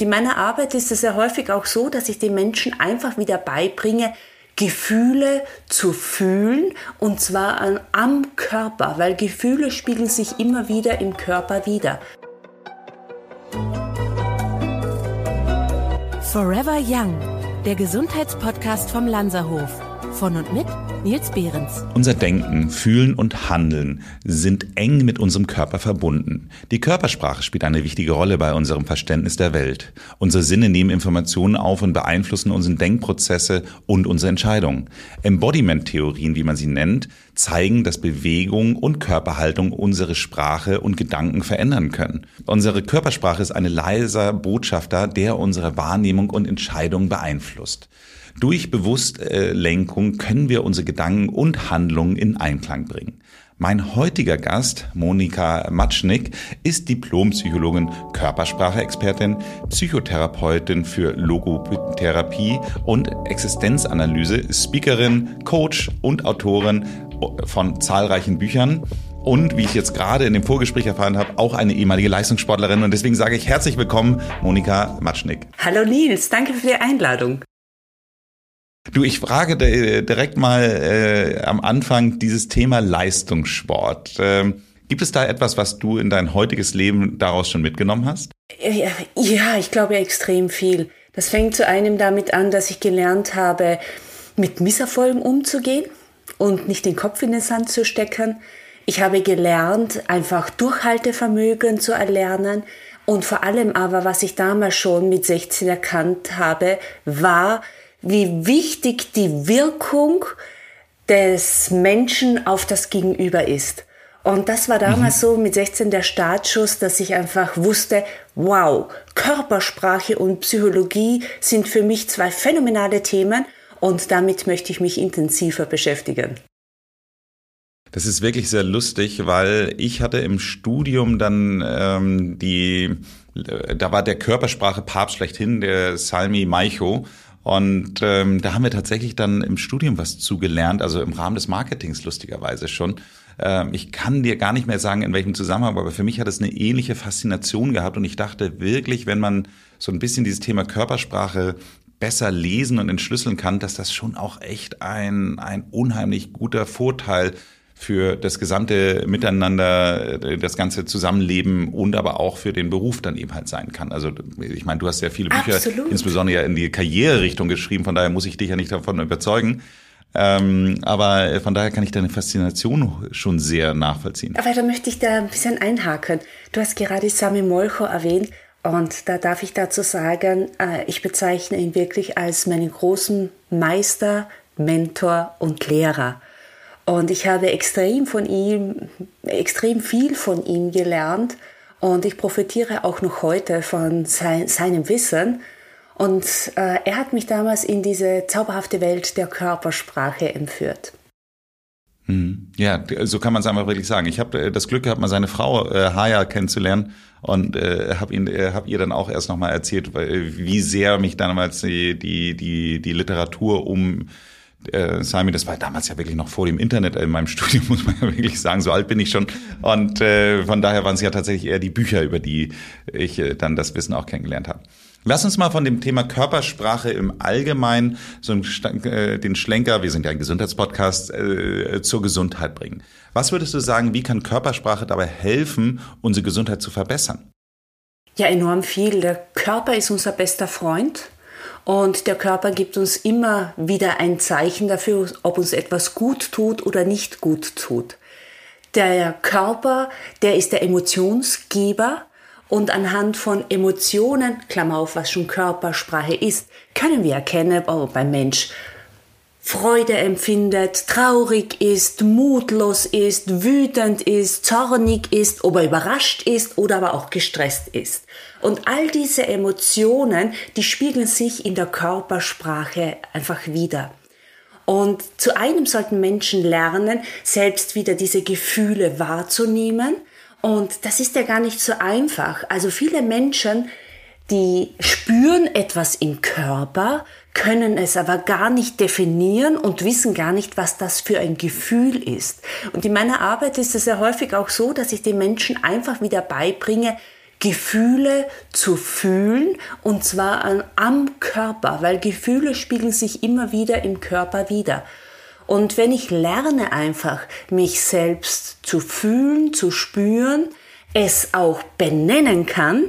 Und in meiner Arbeit ist es sehr häufig auch so, dass ich den Menschen einfach wieder beibringe, Gefühle zu fühlen und zwar am Körper, weil Gefühle spiegeln sich immer wieder im Körper wieder. Forever Young, der Gesundheitspodcast vom Lanzerhof. Von und mit Nils Behrens. Unser Denken, Fühlen und Handeln sind eng mit unserem Körper verbunden. Die Körpersprache spielt eine wichtige Rolle bei unserem Verständnis der Welt. Unsere Sinne nehmen Informationen auf und beeinflussen unsere Denkprozesse und unsere Entscheidungen. Embodiment-Theorien, wie man sie nennt, zeigen, dass Bewegung und Körperhaltung unsere Sprache und Gedanken verändern können. Unsere Körpersprache ist ein leiser Botschafter, der unsere Wahrnehmung und Entscheidungen beeinflusst. Durch Bewusstlenkung können wir unsere Gedanken und Handlungen in Einklang bringen. Mein heutiger Gast, Monika Matschnick, ist Diplompsychologin, Körpersprache-Expertin, Psychotherapeutin für Logotherapie und Existenzanalyse, Speakerin, Coach und Autorin von zahlreichen Büchern und wie ich jetzt gerade in dem Vorgespräch erfahren habe, auch eine ehemalige Leistungssportlerin. Und deswegen sage ich herzlich willkommen, Monika Matschnick. Hallo Nils, danke für die Einladung. Du, ich frage direkt mal äh, am Anfang dieses Thema Leistungssport. Ähm, gibt es da etwas, was du in dein heutiges Leben daraus schon mitgenommen hast? Ja, ich glaube extrem viel. Das fängt zu einem damit an, dass ich gelernt habe, mit Misserfolgen umzugehen und nicht den Kopf in den Sand zu stecken. Ich habe gelernt, einfach Durchhaltevermögen zu erlernen. Und vor allem aber, was ich damals schon mit 16 erkannt habe, war, wie wichtig die Wirkung des Menschen auf das Gegenüber ist. Und das war damals mhm. so mit 16 der Startschuss, dass ich einfach wusste, wow, Körpersprache und Psychologie sind für mich zwei phänomenale Themen und damit möchte ich mich intensiver beschäftigen. Das ist wirklich sehr lustig, weil ich hatte im Studium dann ähm, die, da war der Körpersprache Papst schlechthin, der Salmi Maicho. Und ähm, da haben wir tatsächlich dann im Studium was zugelernt, also im Rahmen des Marketings lustigerweise schon. Ähm, ich kann dir gar nicht mehr sagen, in welchem Zusammenhang, aber für mich hat es eine ähnliche Faszination gehabt und ich dachte wirklich, wenn man so ein bisschen dieses Thema Körpersprache besser lesen und entschlüsseln kann, dass das schon auch echt ein, ein unheimlich guter Vorteil für das gesamte Miteinander, äh, das ganze Zusammenleben und aber auch für den Beruf dann eben halt sein kann. Also ich meine, du hast ja viele Bücher, Absolut. insbesondere ja in die Karriererichtung geschrieben, von daher muss ich dich ja nicht davon überzeugen. Ähm, aber von daher kann ich deine Faszination schon sehr nachvollziehen. Aber da möchte ich da ein bisschen einhaken. Du hast gerade Sami Molcho erwähnt und da darf ich dazu sagen, äh, ich bezeichne ihn wirklich als meinen großen Meister, Mentor und Lehrer. Und ich habe extrem von ihm, extrem viel von ihm gelernt und ich profitiere auch noch heute von sein, seinem Wissen. Und äh, er hat mich damals in diese zauberhafte Welt der Körpersprache entführt. Hm. Ja, so kann man es einfach wirklich sagen. Ich habe äh, das Glück gehabt, mal seine Frau äh, Haya kennenzulernen und äh, habe äh, hab ihr dann auch erst nochmal erzählt, wie sehr mich damals die die die, die Literatur um äh, Sami, das war damals ja wirklich noch vor dem Internet in meinem Studium, muss man ja wirklich sagen. So alt bin ich schon. Und äh, von daher waren es ja tatsächlich eher die Bücher, über die ich äh, dann das Wissen auch kennengelernt habe. Lass uns mal von dem Thema Körpersprache im Allgemeinen so äh, den Schlenker, wir sind ja ein Gesundheitspodcast, äh, zur Gesundheit bringen. Was würdest du sagen, wie kann Körpersprache dabei helfen, unsere Gesundheit zu verbessern? Ja, enorm viel. Der Körper ist unser bester Freund. Und der Körper gibt uns immer wieder ein Zeichen dafür, ob uns etwas gut tut oder nicht gut tut. Der Körper, der ist der Emotionsgeber und anhand von Emotionen, Klammer auf, was schon Körpersprache ist, können wir erkennen, ob ein Mensch Freude empfindet, traurig ist, mutlos ist, wütend ist, zornig ist, ob er überrascht ist oder aber auch gestresst ist. Und all diese Emotionen, die spiegeln sich in der Körpersprache einfach wieder. Und zu einem sollten Menschen lernen, selbst wieder diese Gefühle wahrzunehmen. Und das ist ja gar nicht so einfach. Also viele Menschen, die spüren etwas im Körper, können es aber gar nicht definieren und wissen gar nicht, was das für ein Gefühl ist. Und in meiner Arbeit ist es ja häufig auch so, dass ich den Menschen einfach wieder beibringe, Gefühle zu fühlen und zwar an, am Körper, weil Gefühle spiegeln sich immer wieder im Körper wieder. Und wenn ich lerne einfach, mich selbst zu fühlen, zu spüren, es auch benennen kann,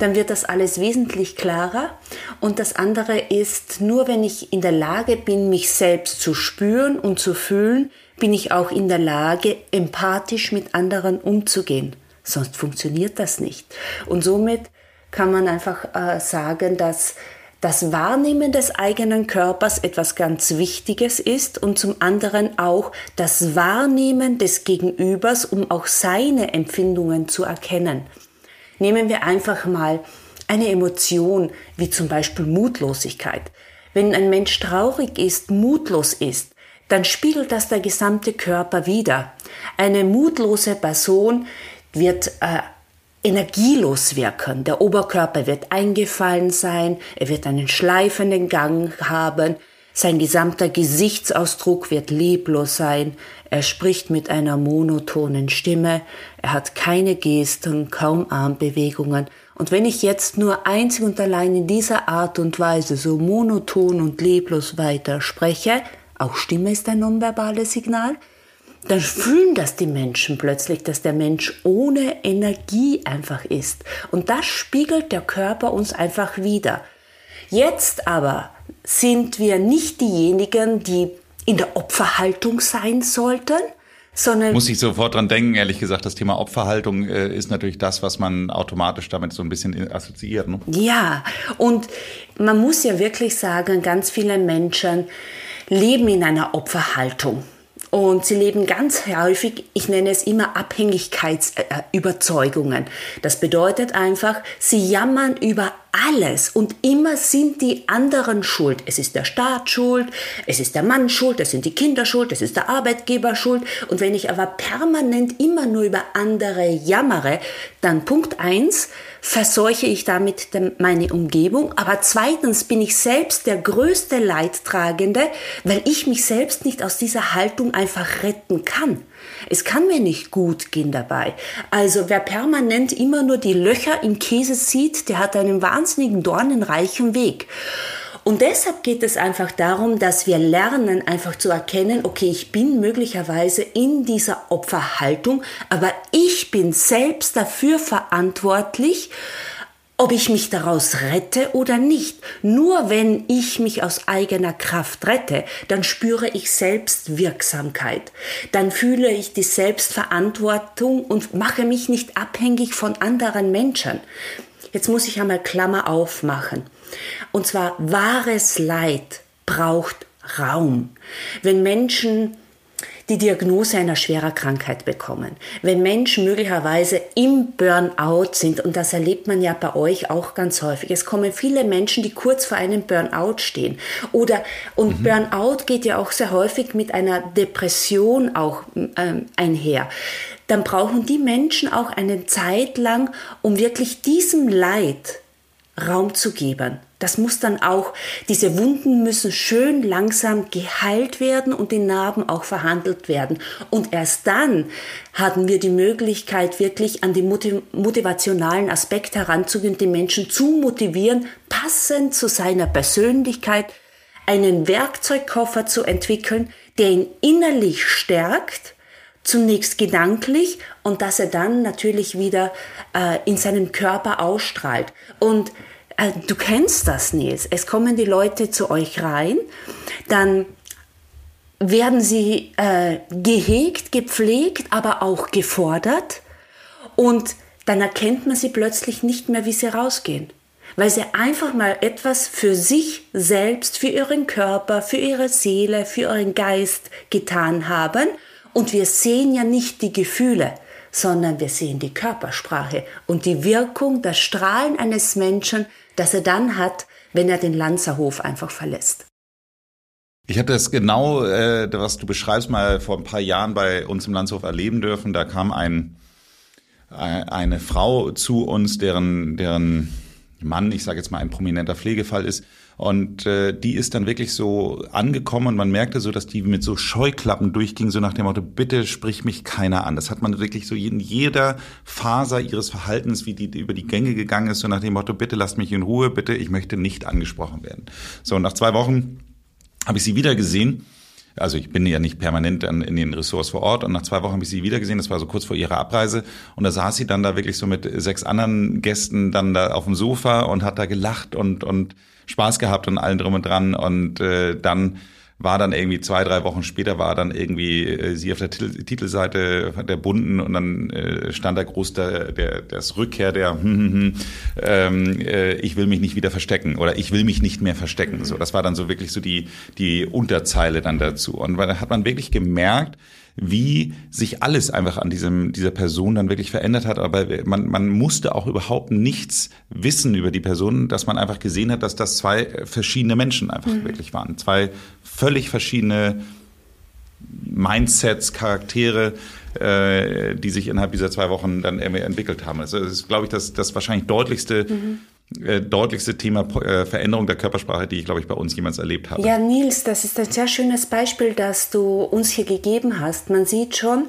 dann wird das alles wesentlich klarer. Und das andere ist, nur wenn ich in der Lage bin, mich selbst zu spüren und zu fühlen, bin ich auch in der Lage, empathisch mit anderen umzugehen. Sonst funktioniert das nicht. Und somit kann man einfach äh, sagen, dass das Wahrnehmen des eigenen Körpers etwas ganz Wichtiges ist und zum anderen auch das Wahrnehmen des Gegenübers, um auch seine Empfindungen zu erkennen. Nehmen wir einfach mal eine Emotion wie zum Beispiel Mutlosigkeit. Wenn ein Mensch traurig ist, mutlos ist, dann spiegelt das der gesamte Körper wider. Eine mutlose Person wird äh, energielos wirken. Der Oberkörper wird eingefallen sein, er wird einen schleifenden Gang haben, sein gesamter Gesichtsausdruck wird leblos sein, er spricht mit einer monotonen Stimme, er hat keine Gesten, kaum Armbewegungen. Und wenn ich jetzt nur einzig und allein in dieser Art und Weise so monoton und leblos weiter spreche, auch Stimme ist ein nonverbales Signal, dann fühlen das die Menschen plötzlich, dass der Mensch ohne Energie einfach ist. Und das spiegelt der Körper uns einfach wieder. Jetzt aber sind wir nicht diejenigen, die in der Opferhaltung sein sollten, sondern muss ich sofort dran denken, ehrlich gesagt, das Thema Opferhaltung äh, ist natürlich das, was man automatisch damit so ein bisschen assoziiert. Ne? Ja, und man muss ja wirklich sagen, ganz viele Menschen leben in einer Opferhaltung. Und sie leben ganz häufig, ich nenne es immer Abhängigkeitsüberzeugungen. Das bedeutet einfach, sie jammern über alles und immer sind die anderen schuld. Es ist der Staat schuld, es ist der Mann schuld, es sind die Kinder schuld, es ist der Arbeitgeber schuld. Und wenn ich aber permanent immer nur über andere jammere, dann Punkt eins verseuche ich damit meine Umgebung, aber zweitens bin ich selbst der größte Leidtragende, weil ich mich selbst nicht aus dieser Haltung einfach retten kann. Es kann mir nicht gut gehen dabei. Also wer permanent immer nur die Löcher im Käse sieht, der hat einen wahnsinnigen dornenreichen Weg. Und deshalb geht es einfach darum, dass wir lernen, einfach zu erkennen, okay, ich bin möglicherweise in dieser Opferhaltung, aber ich bin selbst dafür verantwortlich, ob ich mich daraus rette oder nicht. Nur wenn ich mich aus eigener Kraft rette, dann spüre ich Selbstwirksamkeit. Dann fühle ich die Selbstverantwortung und mache mich nicht abhängig von anderen Menschen. Jetzt muss ich einmal Klammer aufmachen. Und zwar wahres Leid braucht Raum. Wenn Menschen die Diagnose einer schwerer Krankheit bekommen. Wenn Menschen möglicherweise im Burnout sind, und das erlebt man ja bei euch auch ganz häufig, es kommen viele Menschen, die kurz vor einem Burnout stehen. Oder, und mhm. Burnout geht ja auch sehr häufig mit einer Depression auch ähm, einher dann brauchen die Menschen auch eine Zeit lang, um wirklich diesem Leid Raum zu geben. Das muss dann auch, diese Wunden müssen schön langsam geheilt werden und die Narben auch verhandelt werden. Und erst dann hatten wir die Möglichkeit, wirklich an die motivationalen Aspekte heranzugehen, die Menschen zu motivieren, passend zu seiner Persönlichkeit, einen Werkzeugkoffer zu entwickeln, der ihn innerlich stärkt, zunächst gedanklich und dass er dann natürlich wieder äh, in seinem Körper ausstrahlt. Und äh, du kennst das, Nils. Es kommen die Leute zu euch rein, dann werden sie äh, gehegt, gepflegt, aber auch gefordert. Und dann erkennt man sie plötzlich nicht mehr, wie sie rausgehen. Weil sie einfach mal etwas für sich selbst, für ihren Körper, für ihre Seele, für ihren Geist getan haben. Und wir sehen ja nicht die Gefühle, sondern wir sehen die Körpersprache und die Wirkung, das Strahlen eines Menschen, das er dann hat, wenn er den Lanzerhof einfach verlässt. Ich hatte das genau, äh, was du beschreibst, mal vor ein paar Jahren bei uns im Landshof erleben dürfen. Da kam ein, eine Frau zu uns, deren, deren Mann, ich sage jetzt mal ein prominenter Pflegefall ist. Und äh, die ist dann wirklich so angekommen und man merkte so, dass die mit so Scheuklappen durchging, so nach dem Motto, bitte sprich mich keiner an. Das hat man wirklich so in jeder Faser ihres Verhaltens, wie die über die Gänge gegangen ist, so nach dem Motto, bitte lasst mich in Ruhe, bitte, ich möchte nicht angesprochen werden. So, nach zwei Wochen habe ich sie wieder gesehen also ich bin ja nicht permanent an, in den Ressorts vor Ort. Und nach zwei Wochen habe ich sie wieder gesehen, das war so kurz vor ihrer Abreise. Und da saß sie dann da wirklich so mit sechs anderen Gästen dann da auf dem Sofa und hat da gelacht und, und Spaß gehabt und allen drum und dran. Und äh, dann war dann irgendwie zwei, drei Wochen später war dann irgendwie äh, sie auf der Titel, Titelseite der Bunden und dann äh, stand da groß der, der das Rückkehr der hm, hm, hm, ähm, äh, ich will mich nicht wieder verstecken oder ich will mich nicht mehr verstecken. So, das war dann so wirklich so die die Unterzeile dann dazu und da hat man wirklich gemerkt, wie sich alles einfach an diesem, dieser Person dann wirklich verändert hat. Aber man, man musste auch überhaupt nichts wissen über die Person, dass man einfach gesehen hat, dass das zwei verschiedene Menschen einfach mhm. wirklich waren. Zwei völlig verschiedene Mindsets, Charaktere, äh, die sich innerhalb dieser zwei Wochen dann entwickelt haben. Also das ist, glaube ich, das, das wahrscheinlich deutlichste mhm äh, deutlichste Thema äh, Veränderung der Körpersprache, die ich, glaube ich, bei uns jemals erlebt habe. Ja, Nils, das ist ein sehr schönes Beispiel, das du uns hier gegeben hast. Man sieht schon,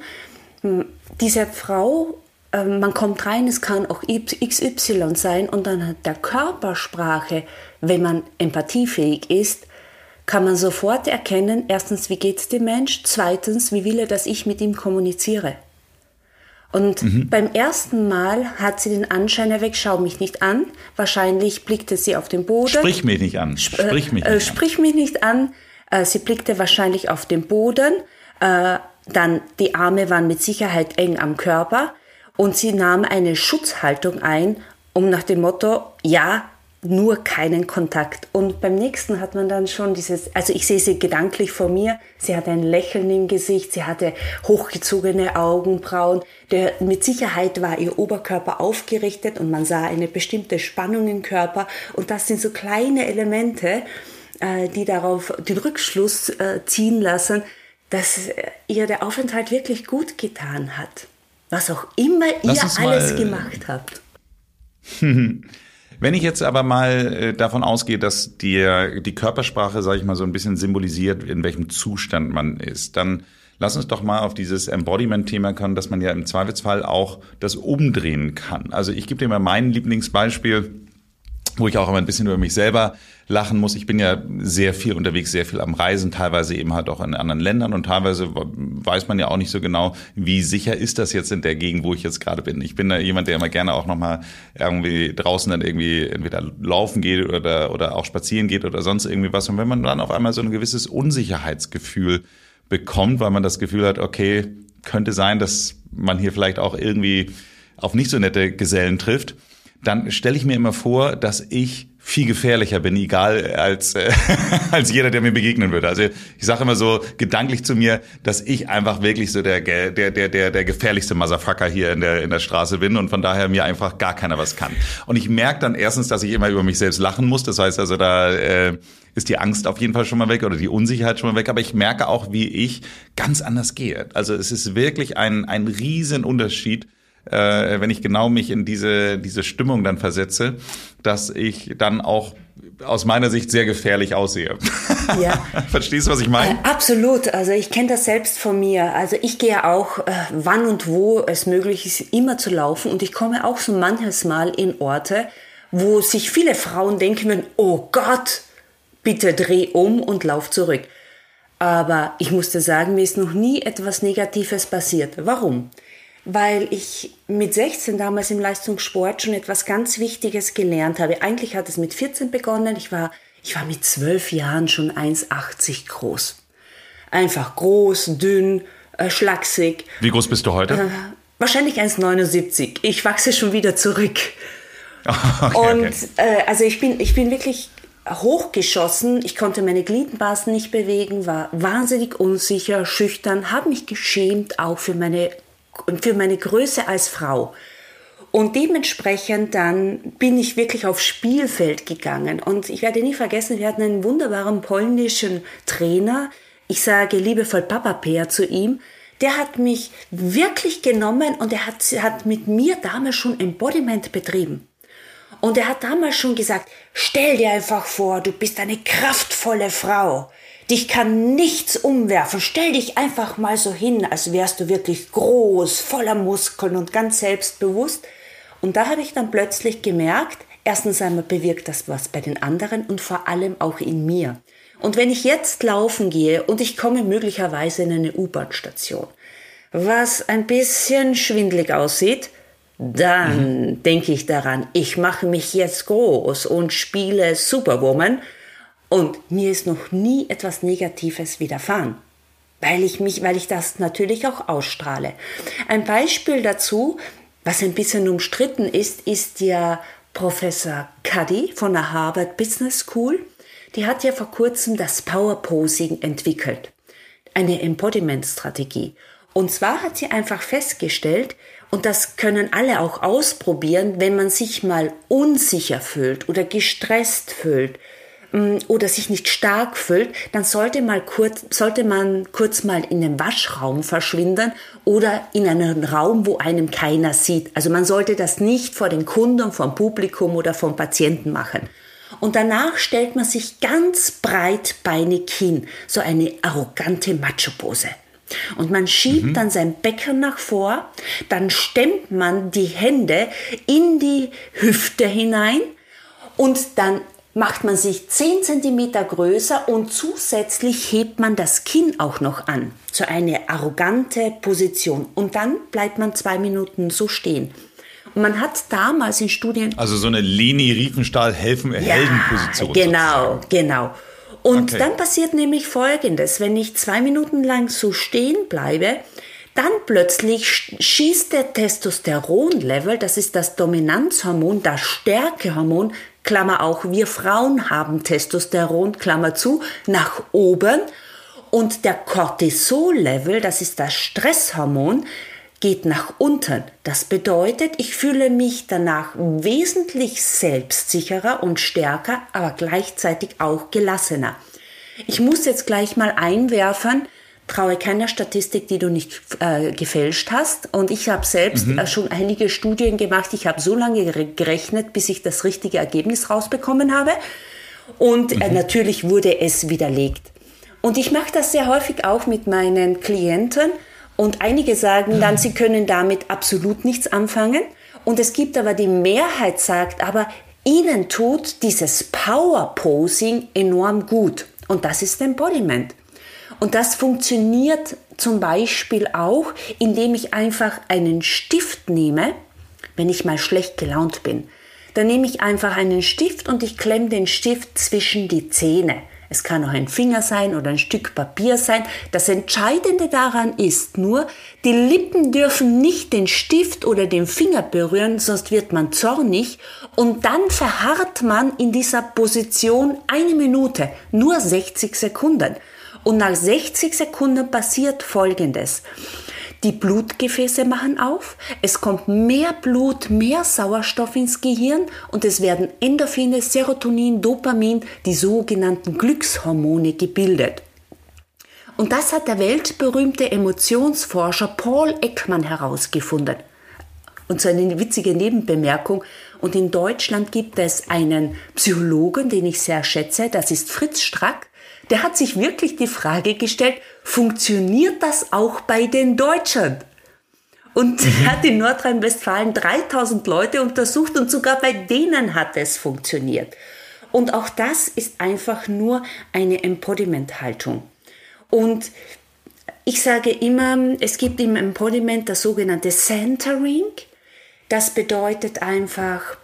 hm, diese Frau, ähm, man kommt rein, es kann auch XY sein und dann der Körpersprache, wenn man empathiefähig ist, kann man sofort erkennen, erstens, wie geht es dem Mensch, zweitens, wie will er, dass ich mit ihm kommuniziere. Und mhm. beim ersten Mal hat sie den Anschein erweckt, schau mich nicht an. Wahrscheinlich blickte sie auf den Boden. Sprich mich nicht an. Sprich mich äh, nicht, äh, sprich mich nicht an. Äh, sie blickte wahrscheinlich auf den Boden. Äh, dann die Arme waren mit Sicherheit eng am Körper. Und sie nahm eine Schutzhaltung ein, um nach dem Motto, ja, nur keinen Kontakt. Und beim nächsten hat man dann schon dieses, also ich sehe sie gedanklich vor mir, sie hatte ein Lächeln im Gesicht, sie hatte hochgezogene Augenbrauen, der, mit Sicherheit war ihr Oberkörper aufgerichtet und man sah eine bestimmte Spannung im Körper und das sind so kleine Elemente, äh, die darauf den Rückschluss äh, ziehen lassen, dass ihr der Aufenthalt wirklich gut getan hat. Was auch immer ihr alles gemacht habt. Wenn ich jetzt aber mal äh, davon ausgehe, dass die, die Körpersprache, sage ich mal, so ein bisschen symbolisiert, in welchem Zustand man ist, dann lass uns doch mal auf dieses Embodiment-Thema kommen, dass man ja im Zweifelsfall auch das umdrehen kann. Also ich gebe dir mal mein Lieblingsbeispiel wo ich auch immer ein bisschen über mich selber lachen muss. Ich bin ja sehr viel unterwegs, sehr viel am Reisen, teilweise eben halt auch in anderen Ländern und teilweise weiß man ja auch nicht so genau, wie sicher ist das jetzt in der Gegend, wo ich jetzt gerade bin. Ich bin da jemand, der immer gerne auch nochmal irgendwie draußen dann irgendwie entweder laufen geht oder, oder auch spazieren geht oder sonst irgendwie was. Und wenn man dann auf einmal so ein gewisses Unsicherheitsgefühl bekommt, weil man das Gefühl hat, okay, könnte sein, dass man hier vielleicht auch irgendwie auf nicht so nette Gesellen trifft, dann stelle ich mir immer vor, dass ich viel gefährlicher bin, egal als äh, als jeder, der mir begegnen würde. Also ich sage immer so gedanklich zu mir, dass ich einfach wirklich so der der der der der gefährlichste Motherfucker hier in der in der Straße bin und von daher mir einfach gar keiner was kann. Und ich merke dann erstens, dass ich immer über mich selbst lachen muss. Das heißt also da äh, ist die Angst auf jeden Fall schon mal weg oder die Unsicherheit schon mal weg. Aber ich merke auch, wie ich ganz anders gehe. Also es ist wirklich ein ein riesen Unterschied äh, wenn ich genau mich in diese, diese Stimmung dann versetze, dass ich dann auch aus meiner Sicht sehr gefährlich aussehe. Ja. Verstehst du, was ich meine? Äh, absolut. Also ich kenne das selbst von mir. Also ich gehe auch, äh, wann und wo es möglich ist, immer zu laufen. Und ich komme auch so manches Mal in Orte, wo sich viele Frauen denken, oh Gott, bitte dreh um und lauf zurück. Aber ich musste sagen, mir ist noch nie etwas Negatives passiert. Warum? Weil ich mit 16 damals im Leistungssport schon etwas ganz Wichtiges gelernt habe. Eigentlich hat es mit 14 begonnen. Ich war, ich war mit 12 Jahren schon 1,80 groß. Einfach groß, dünn, äh, schlaksig. Wie groß bist du heute? Äh, wahrscheinlich 1,79. Ich wachse schon wieder zurück. Okay, Und okay. Äh, also ich bin, ich bin wirklich hochgeschossen. Ich konnte meine Gliedmaßen nicht bewegen, war wahnsinnig unsicher, schüchtern, habe mich geschämt auch für meine und für meine Größe als Frau. Und dementsprechend dann bin ich wirklich aufs Spielfeld gegangen. Und ich werde nie vergessen, wir hatten einen wunderbaren polnischen Trainer. Ich sage liebevoll Papa Peer zu ihm. Der hat mich wirklich genommen und er hat, hat mit mir damals schon Embodiment betrieben. Und er hat damals schon gesagt, stell dir einfach vor, du bist eine kraftvolle Frau. Dich kann nichts umwerfen. Stell dich einfach mal so hin, als wärst du wirklich groß, voller Muskeln und ganz selbstbewusst. Und da habe ich dann plötzlich gemerkt, erstens einmal bewirkt das was bei den anderen und vor allem auch in mir. Und wenn ich jetzt laufen gehe und ich komme möglicherweise in eine U-Bahn-Station, was ein bisschen schwindlig aussieht, dann mhm. denke ich daran, ich mache mich jetzt groß und spiele Superwoman und mir ist noch nie etwas Negatives widerfahren, weil ich mich, weil ich das natürlich auch ausstrahle. Ein Beispiel dazu, was ein bisschen umstritten ist, ist ja Professor Cuddy von der Harvard Business School. Die hat ja vor kurzem das Power Posing entwickelt. Eine Embodiment-Strategie. Und zwar hat sie einfach festgestellt, und das können alle auch ausprobieren, wenn man sich mal unsicher fühlt oder gestresst fühlt mm, oder sich nicht stark fühlt, dann sollte, mal kurz, sollte man kurz mal in den Waschraum verschwinden oder in einen Raum, wo einem keiner sieht. Also man sollte das nicht vor den Kunden, vom Publikum oder vom Patienten machen. Und danach stellt man sich ganz breitbeinig hin, so eine arrogante Macho-Pose. Und man schiebt mhm. dann sein Becken nach vor, dann stemmt man die Hände in die Hüfte hinein und dann macht man sich 10 cm größer und zusätzlich hebt man das Kinn auch noch an. So eine arrogante Position. Und dann bleibt man zwei Minuten so stehen. Und man hat damals in Studien. Also so eine Leni Riefenstahl-Heldenposition. Ja, genau, sozusagen. genau. Und okay. dann passiert nämlich Folgendes, wenn ich zwei Minuten lang so stehen bleibe, dann plötzlich schießt der Testosteronlevel, das ist das Dominanzhormon, das Stärkehormon, Klammer auch, wir Frauen haben Testosteron, Klammer zu, nach oben. Und der Cortisol-Level, das ist das Stresshormon, geht nach unten. Das bedeutet, ich fühle mich danach wesentlich selbstsicherer und stärker, aber gleichzeitig auch gelassener. Ich muss jetzt gleich mal einwerfen, traue keiner Statistik, die du nicht äh, gefälscht hast. Und ich habe selbst mhm. äh, schon einige Studien gemacht. Ich habe so lange gerechnet, bis ich das richtige Ergebnis rausbekommen habe. Und äh, mhm. natürlich wurde es widerlegt. Und ich mache das sehr häufig auch mit meinen Klienten. Und einige sagen dann, sie können damit absolut nichts anfangen. Und es gibt aber die Mehrheit sagt, aber ihnen tut dieses Power Posing enorm gut. Und das ist Embodiment. Und das funktioniert zum Beispiel auch, indem ich einfach einen Stift nehme, wenn ich mal schlecht gelaunt bin. Dann nehme ich einfach einen Stift und ich klemme den Stift zwischen die Zähne. Es kann auch ein Finger sein oder ein Stück Papier sein. Das Entscheidende daran ist nur, die Lippen dürfen nicht den Stift oder den Finger berühren, sonst wird man zornig. Und dann verharrt man in dieser Position eine Minute, nur 60 Sekunden. Und nach 60 Sekunden passiert Folgendes. Die Blutgefäße machen auf, es kommt mehr Blut, mehr Sauerstoff ins Gehirn und es werden Endorphine, Serotonin, Dopamin, die sogenannten Glückshormone gebildet. Und das hat der weltberühmte Emotionsforscher Paul Ekman herausgefunden. Und so eine witzige Nebenbemerkung. Und in Deutschland gibt es einen Psychologen, den ich sehr schätze, das ist Fritz Strack der hat sich wirklich die Frage gestellt, funktioniert das auch bei den Deutschen? Und mhm. er hat in Nordrhein-Westfalen 3000 Leute untersucht und sogar bei denen hat es funktioniert. Und auch das ist einfach nur eine Embodiment-Haltung. Und ich sage immer, es gibt im Embodiment das sogenannte Centering. Das bedeutet einfach,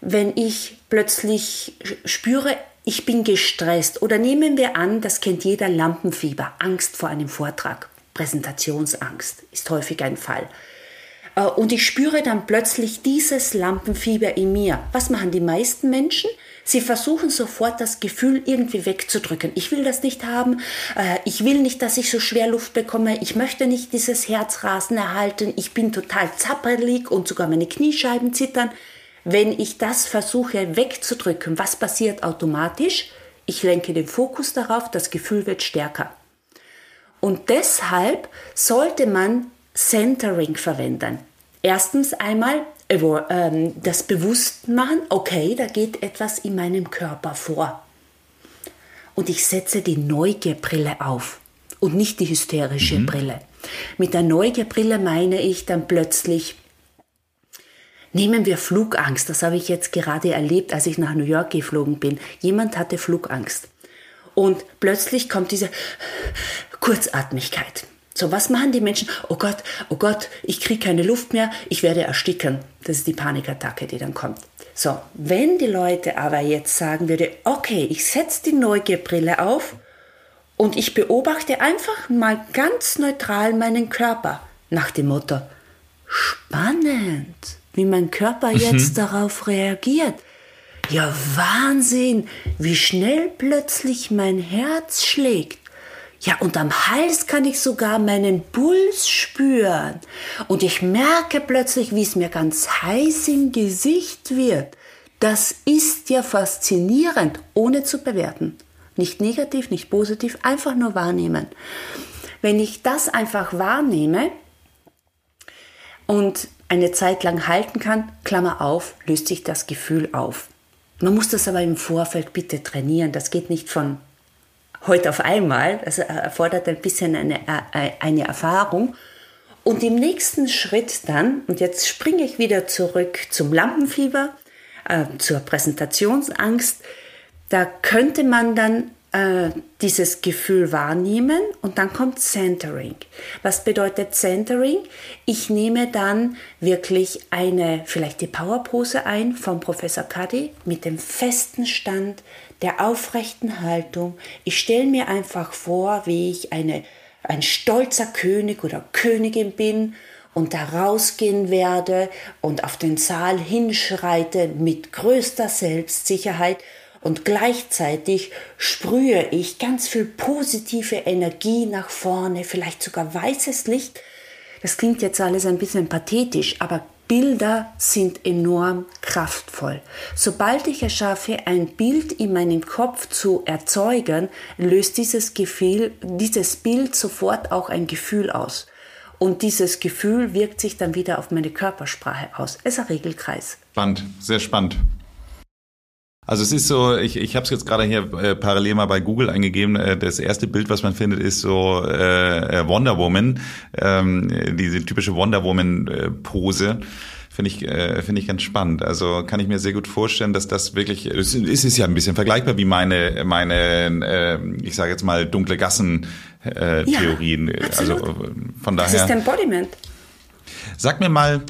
wenn ich plötzlich spüre, ich bin gestresst oder nehmen wir an, das kennt jeder Lampenfieber, Angst vor einem Vortrag, Präsentationsangst ist häufig ein Fall. Äh, und ich spüre dann plötzlich dieses Lampenfieber in mir. Was machen die meisten Menschen? Sie versuchen sofort das Gefühl irgendwie wegzudrücken. Ich will das nicht haben. Äh, ich will nicht, dass ich so schwer Luft bekomme. Ich möchte nicht dieses Herzrasen erhalten. Ich bin total zappelig und sogar meine Kniescheiben zittern. Wenn ich das versuche wegzudrücken, was passiert automatisch? Ich lenke den Fokus darauf, das Gefühl wird stärker. Und deshalb sollte man Centering verwenden. Erstens einmal ähm, das bewusst machen, okay, da geht etwas in meinem Körper vor. Und ich setze die Neugierbrille auf und nicht die hysterische mhm. Brille. Mit der Neugierbrille meine ich dann plötzlich, Nehmen wir Flugangst. Das habe ich jetzt gerade erlebt, als ich nach New York geflogen bin. Jemand hatte Flugangst. Und plötzlich kommt diese Kurzatmigkeit. So, was machen die Menschen? Oh Gott, oh Gott, ich kriege keine Luft mehr, ich werde ersticken. Das ist die Panikattacke, die dann kommt. So, wenn die Leute aber jetzt sagen würde, okay, ich setze die Neugierbrille auf und ich beobachte einfach mal ganz neutral meinen Körper nach dem Motto, spannend, wie mein Körper mhm. jetzt darauf reagiert. Ja, Wahnsinn, wie schnell plötzlich mein Herz schlägt. Ja, und am Hals kann ich sogar meinen Puls spüren. Und ich merke plötzlich, wie es mir ganz heiß im Gesicht wird. Das ist ja faszinierend, ohne zu bewerten. Nicht negativ, nicht positiv, einfach nur wahrnehmen. Wenn ich das einfach wahrnehme und eine Zeit lang halten kann, Klammer auf, löst sich das Gefühl auf. Man muss das aber im Vorfeld bitte trainieren. Das geht nicht von heute auf einmal. Das erfordert ein bisschen eine, äh, eine Erfahrung. Und im nächsten Schritt dann, und jetzt springe ich wieder zurück zum Lampenfieber, äh, zur Präsentationsangst, da könnte man dann äh, dieses Gefühl wahrnehmen und dann kommt Centering. Was bedeutet Centering? Ich nehme dann wirklich eine, vielleicht die Powerpose ein vom Professor Cuddy mit dem festen Stand der aufrechten Haltung. Ich stelle mir einfach vor, wie ich eine, ein stolzer König oder Königin bin und da rausgehen werde und auf den Saal hinschreite mit größter Selbstsicherheit und gleichzeitig sprühe ich ganz viel positive Energie nach vorne, vielleicht sogar weißes Licht. Das klingt jetzt alles ein bisschen pathetisch, aber Bilder sind enorm kraftvoll. Sobald ich es schaffe, ein Bild in meinem Kopf zu erzeugen, löst dieses Gefühl, dieses Bild sofort auch ein Gefühl aus. Und dieses Gefühl wirkt sich dann wieder auf meine Körpersprache aus. Es ist ein Regelkreis. Spannend, sehr spannend. Also es ist so, ich, ich habe es jetzt gerade hier äh, parallel mal bei Google eingegeben. Äh, das erste Bild, was man findet, ist so äh, äh Wonder Woman, ähm, diese typische Wonder Woman äh, Pose. Finde ich, äh, finde ich ganz spannend. Also kann ich mir sehr gut vorstellen, dass das wirklich, es ist, ist ja ein bisschen vergleichbar wie meine, meine, äh, ich sage jetzt mal dunkle Gassen äh, Theorien. Ja, also von daher. Das ist Embodiment. Sag mir mal,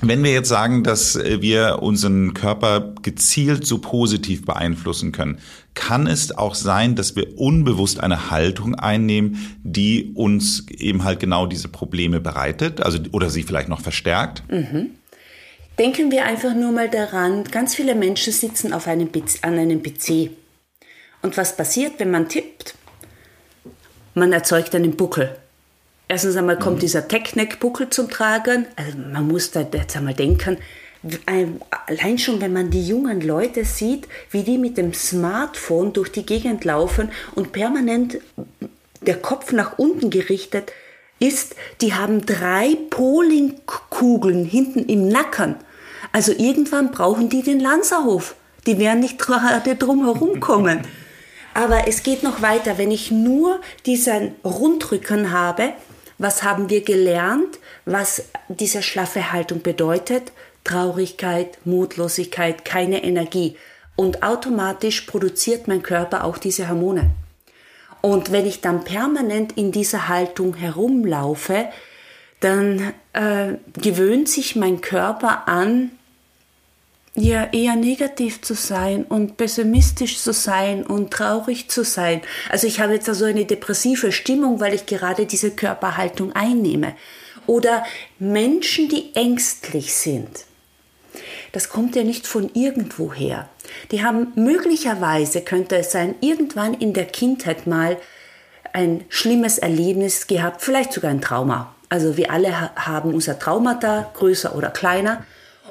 wenn wir jetzt sagen, dass äh, wir unseren Körper gezielt so positiv beeinflussen können, kann es auch sein, dass wir unbewusst eine Haltung einnehmen, die uns eben halt genau diese Probleme bereitet, also oder sie vielleicht noch verstärkt? Mhm. Denken wir einfach nur mal daran, ganz viele Menschen sitzen auf einem, an einem PC. Und was passiert, wenn man tippt? Man erzeugt einen Buckel. Erstens einmal kommt mhm. dieser Technik-Buckel zum Tragen. Also man muss da jetzt einmal denken, allein schon, wenn man die jungen Leute sieht, wie die mit dem Smartphone durch die Gegend laufen und permanent der Kopf nach unten gerichtet ist, die haben drei Polingkugeln hinten im Nacken. Also irgendwann brauchen die den Lanzerhof. Die werden nicht gerade drum herum kommen. Aber es geht noch weiter. Wenn ich nur diesen Rundrücken habe, was haben wir gelernt, was diese schlaffe Haltung bedeutet? Traurigkeit, Mutlosigkeit, keine Energie. Und automatisch produziert mein Körper auch diese Hormone. Und wenn ich dann permanent in dieser Haltung herumlaufe, dann äh, gewöhnt sich mein Körper an, ja eher negativ zu sein und pessimistisch zu sein und traurig zu sein. Also ich habe jetzt also eine depressive Stimmung, weil ich gerade diese Körperhaltung einnehme. Oder Menschen, die ängstlich sind. Das kommt ja nicht von irgendwoher. Die haben möglicherweise, könnte es sein, irgendwann in der Kindheit mal ein schlimmes Erlebnis gehabt, vielleicht sogar ein Trauma. Also wir alle haben unser Traumata, größer oder kleiner.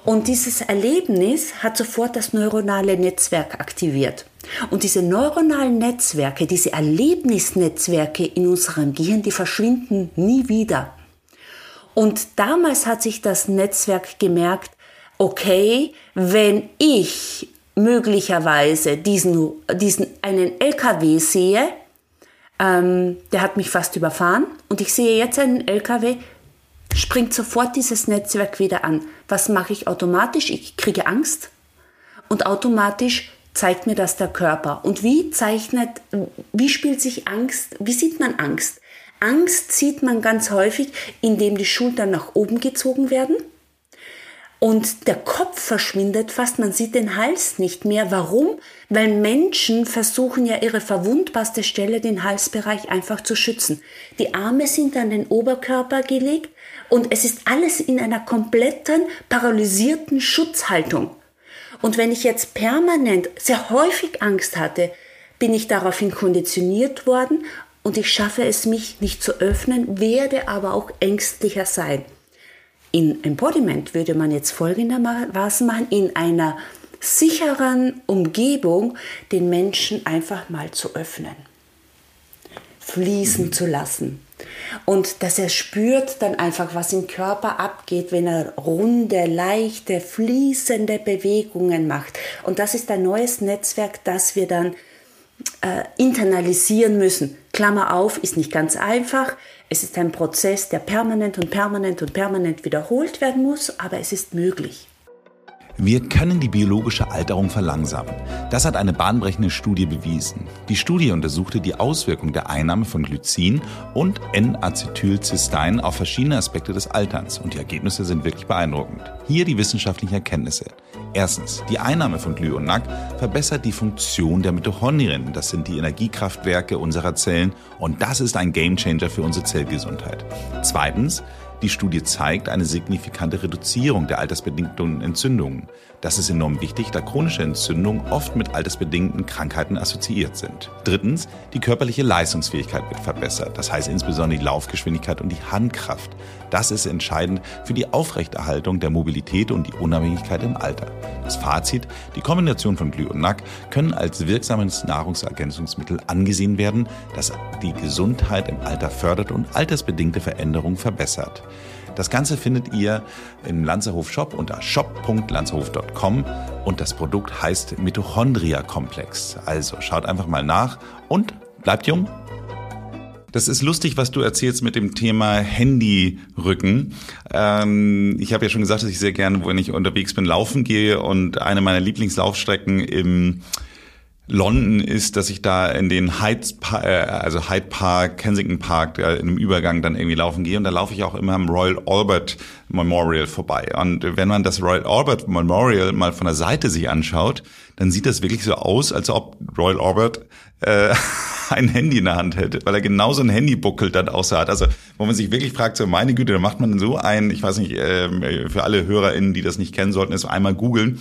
Und dieses Erlebnis hat sofort das neuronale Netzwerk aktiviert. Und diese neuronalen Netzwerke, diese Erlebnisnetzwerke in unserem Gehirn, die verschwinden nie wieder. Und damals hat sich das Netzwerk gemerkt, okay, wenn ich möglicherweise diesen, diesen einen LKW sehe, ähm, der hat mich fast überfahren und ich sehe jetzt einen LKW, springt sofort dieses Netzwerk wieder an. Was mache ich automatisch? Ich kriege Angst und automatisch zeigt mir das der Körper. Und wie zeichnet, wie spielt sich Angst, wie sieht man Angst? Angst sieht man ganz häufig, indem die Schultern nach oben gezogen werden und der Kopf verschwindet fast, man sieht den Hals nicht mehr. Warum? Weil Menschen versuchen ja ihre verwundbarste Stelle, den Halsbereich, einfach zu schützen. Die Arme sind an den Oberkörper gelegt und es ist alles in einer kompletten paralysierten Schutzhaltung. Und wenn ich jetzt permanent sehr häufig Angst hatte, bin ich daraufhin konditioniert worden und ich schaffe es mich nicht zu öffnen, werde aber auch ängstlicher sein. In Embodiment würde man jetzt folgendermaßen machen, in einer sicheren Umgebung den Menschen einfach mal zu öffnen, fließen mhm. zu lassen. Und dass er spürt dann einfach, was im Körper abgeht, wenn er runde, leichte, fließende Bewegungen macht. Und das ist ein neues Netzwerk, das wir dann äh, internalisieren müssen. Klammer auf, ist nicht ganz einfach. Es ist ein Prozess, der permanent und permanent und permanent wiederholt werden muss, aber es ist möglich. Wir können die biologische Alterung verlangsamen. Das hat eine bahnbrechende Studie bewiesen. Die Studie untersuchte die Auswirkung der Einnahme von Glycin und N-Acetylcystein auf verschiedene Aspekte des Alterns und die Ergebnisse sind wirklich beeindruckend. Hier die wissenschaftlichen Erkenntnisse. Erstens, die Einnahme von Glyonac verbessert die Funktion der Mitochondrien. Das sind die Energiekraftwerke unserer Zellen und das ist ein Gamechanger für unsere Zellgesundheit. Zweitens, die Studie zeigt eine signifikante Reduzierung der altersbedingten Entzündungen. Das ist enorm wichtig, da chronische Entzündungen oft mit altersbedingten Krankheiten assoziiert sind. Drittens, die körperliche Leistungsfähigkeit wird verbessert. Das heißt insbesondere die Laufgeschwindigkeit und die Handkraft. Das ist entscheidend für die Aufrechterhaltung der Mobilität und die Unabhängigkeit im Alter. Das Fazit, die Kombination von Glü und Nack können als wirksames Nahrungsergänzungsmittel angesehen werden, das die Gesundheit im Alter fördert und altersbedingte Veränderungen verbessert. Das Ganze findet ihr im Lanzerhof Shop unter shop.lanzerhof.com und das Produkt heißt Mitochondria Komplex. Also schaut einfach mal nach und bleibt jung. Das ist lustig, was du erzählst mit dem Thema Handyrücken. Ähm, ich habe ja schon gesagt, dass ich sehr gerne, wenn ich unterwegs bin, laufen gehe und eine meiner Lieblingslaufstrecken im London ist, dass ich da in den Hyde, äh, also Hyde Park, Kensington Park, in einem Übergang dann irgendwie laufen gehe. Und da laufe ich auch immer am Royal Albert Memorial vorbei. Und wenn man das Royal Albert Memorial mal von der Seite sich anschaut, dann sieht das wirklich so aus, als ob Royal Albert äh, ein Handy in der Hand hätte, weil er genauso ein Handybuckel dann so hat. Also wo man sich wirklich fragt, so meine Güte, da macht man so ein, ich weiß nicht, äh, für alle HörerInnen, die das nicht kennen sollten, ist einmal googeln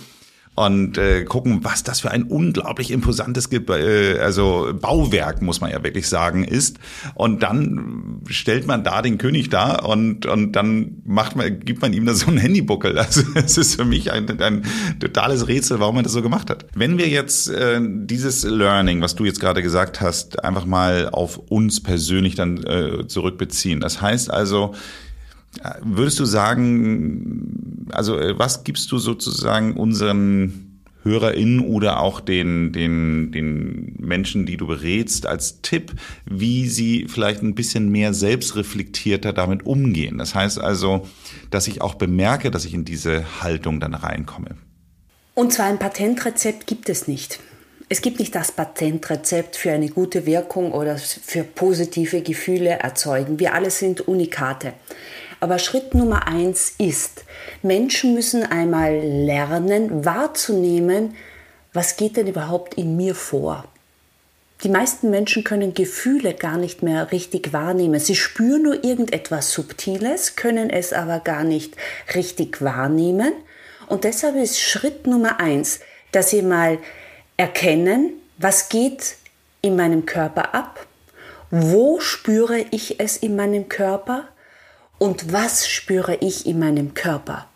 und äh, gucken, was das für ein unglaublich imposantes äh, also Bauwerk, muss man ja wirklich sagen, ist. Und dann stellt man da den König da und, und dann macht man, gibt man ihm da so einen Handybuckel. Also es ist für mich ein, ein totales Rätsel, warum man das so gemacht hat. Wenn wir jetzt äh, dieses Learning, was du jetzt gerade gesagt hast, einfach mal auf uns persönlich dann äh, zurückbeziehen. Das heißt also, Würdest du sagen, also äh, was gibst du sozusagen unseren HörerInnen oder auch den, den, den Menschen, die du berätst, als Tipp, wie sie vielleicht ein bisschen mehr selbstreflektierter damit umgehen? Das heißt also, dass ich auch bemerke, dass ich in diese Haltung dann reinkomme. Und zwar ein Patentrezept gibt es nicht. Es gibt nicht das Patentrezept für eine gute Wirkung oder für positive Gefühle erzeugen. Wir alle sind Unikate. Aber Schritt Nummer eins ist, Menschen müssen einmal lernen, wahrzunehmen, was geht denn überhaupt in mir vor. Die meisten Menschen können Gefühle gar nicht mehr richtig wahrnehmen. Sie spüren nur irgendetwas Subtiles, können es aber gar nicht richtig wahrnehmen. Und deshalb ist Schritt Nummer eins, dass sie mal erkennen, was geht in meinem Körper ab, wo spüre ich es in meinem Körper, und was spüre ich in meinem Körper?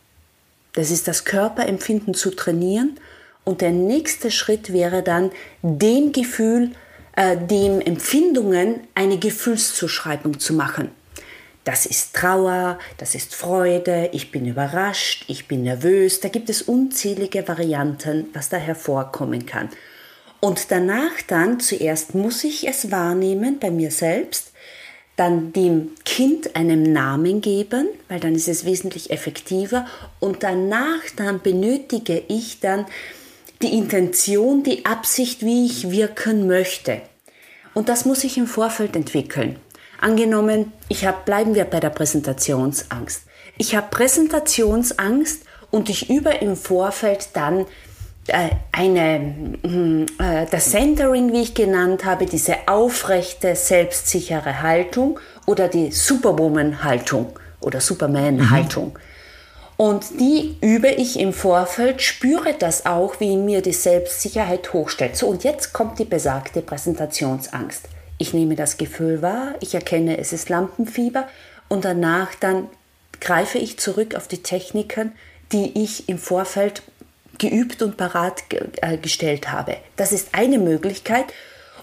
Das ist das Körperempfinden zu trainieren und der nächste Schritt wäre dann, dem Gefühl, äh, dem Empfindungen eine Gefühlszuschreibung zu machen. das ist Trauer, das ist Freude, ich bin überrascht, ich bin nervös. Da gibt es unzählige Varianten, was da hervorkommen kann. Und danach dann, zuerst muss ich es wahrnehmen bei mir selbst, dann dem Kind einen Namen geben, weil dann ist es wesentlich effektiver. Und danach dann benötige ich dann die Intention, die Absicht, wie ich wirken möchte. Und das muss ich im Vorfeld entwickeln. Angenommen, ich habe, bleiben wir bei der Präsentationsangst. Ich habe Präsentationsangst und ich übe im Vorfeld dann eine, hm, äh, das Centering, wie ich genannt habe, diese aufrechte, selbstsichere Haltung oder die Superwoman-Haltung oder Superman-Haltung. Mhm. Und die übe ich im Vorfeld, spüre das auch, wie in mir die Selbstsicherheit hochstellt. So, und jetzt kommt die besagte Präsentationsangst. Ich nehme das Gefühl wahr, ich erkenne, es ist Lampenfieber und danach dann greife ich zurück auf die Techniken, die ich im Vorfeld geübt und parat äh, gestellt habe. Das ist eine Möglichkeit